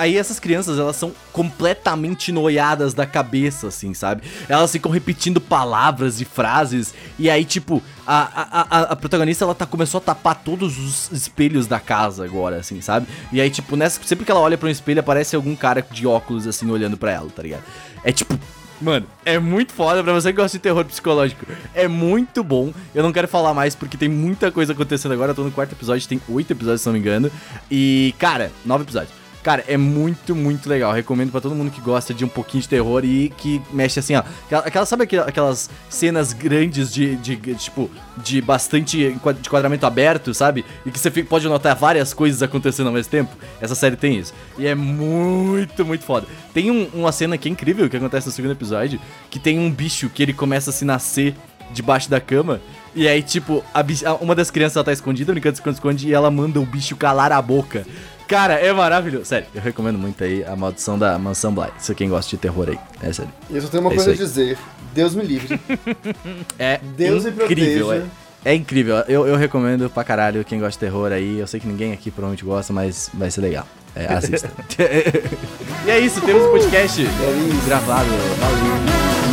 Aí essas crianças, elas são completamente noiadas da cabeça, assim, sabe? Elas ficam repetindo palavras e frases. E aí, tipo, a, a, a, a protagonista, ela tá, começou a tapar todos os espelhos da casa agora, assim, sabe? E aí, tipo, nessa, sempre que ela olha pra um espelho, aparece algum cara de óculos, assim, olhando pra ela, tá ligado? É tipo, Mano, é muito foda pra você que gosta de terror psicológico. É muito bom. Eu não quero falar mais porque tem muita coisa acontecendo agora. Eu tô no quarto episódio, tem oito episódios, se não me engano. E, cara, nove episódios. Cara, é muito, muito legal. Recomendo pra todo mundo que gosta de um pouquinho de terror e que mexe assim, ó. Aquela, aquela- sabe aquela- aquelas cenas grandes de, de, de, tipo, de bastante enquadramento aberto, sabe? E que você pode notar várias coisas acontecendo ao mesmo tempo? Essa série tem isso. E é muito, muito foda. Tem um- uma cena que é incrível que acontece no segundo episódio, que tem um bicho que ele começa a se nascer debaixo da cama. E aí, tipo, uma das crianças ela tá escondida, brincando de esconde-esconde, e ela manda o bicho calar a boca. Cara, é maravilhoso. Sério, eu recomendo muito aí a maldição da Mansão Bly. Se quem gosta de terror aí. É sério. E eu só tenho uma É coisa a dizer. Deus me livre. É Deus me incrível. proteja. É, é incrível. Eu, eu recomendo pra caralho quem gosta de terror aí. Eu sei que ninguém aqui provavelmente gosta, mas vai ser legal. É, assista. e é isso, temos um podcast gravado. Valeu.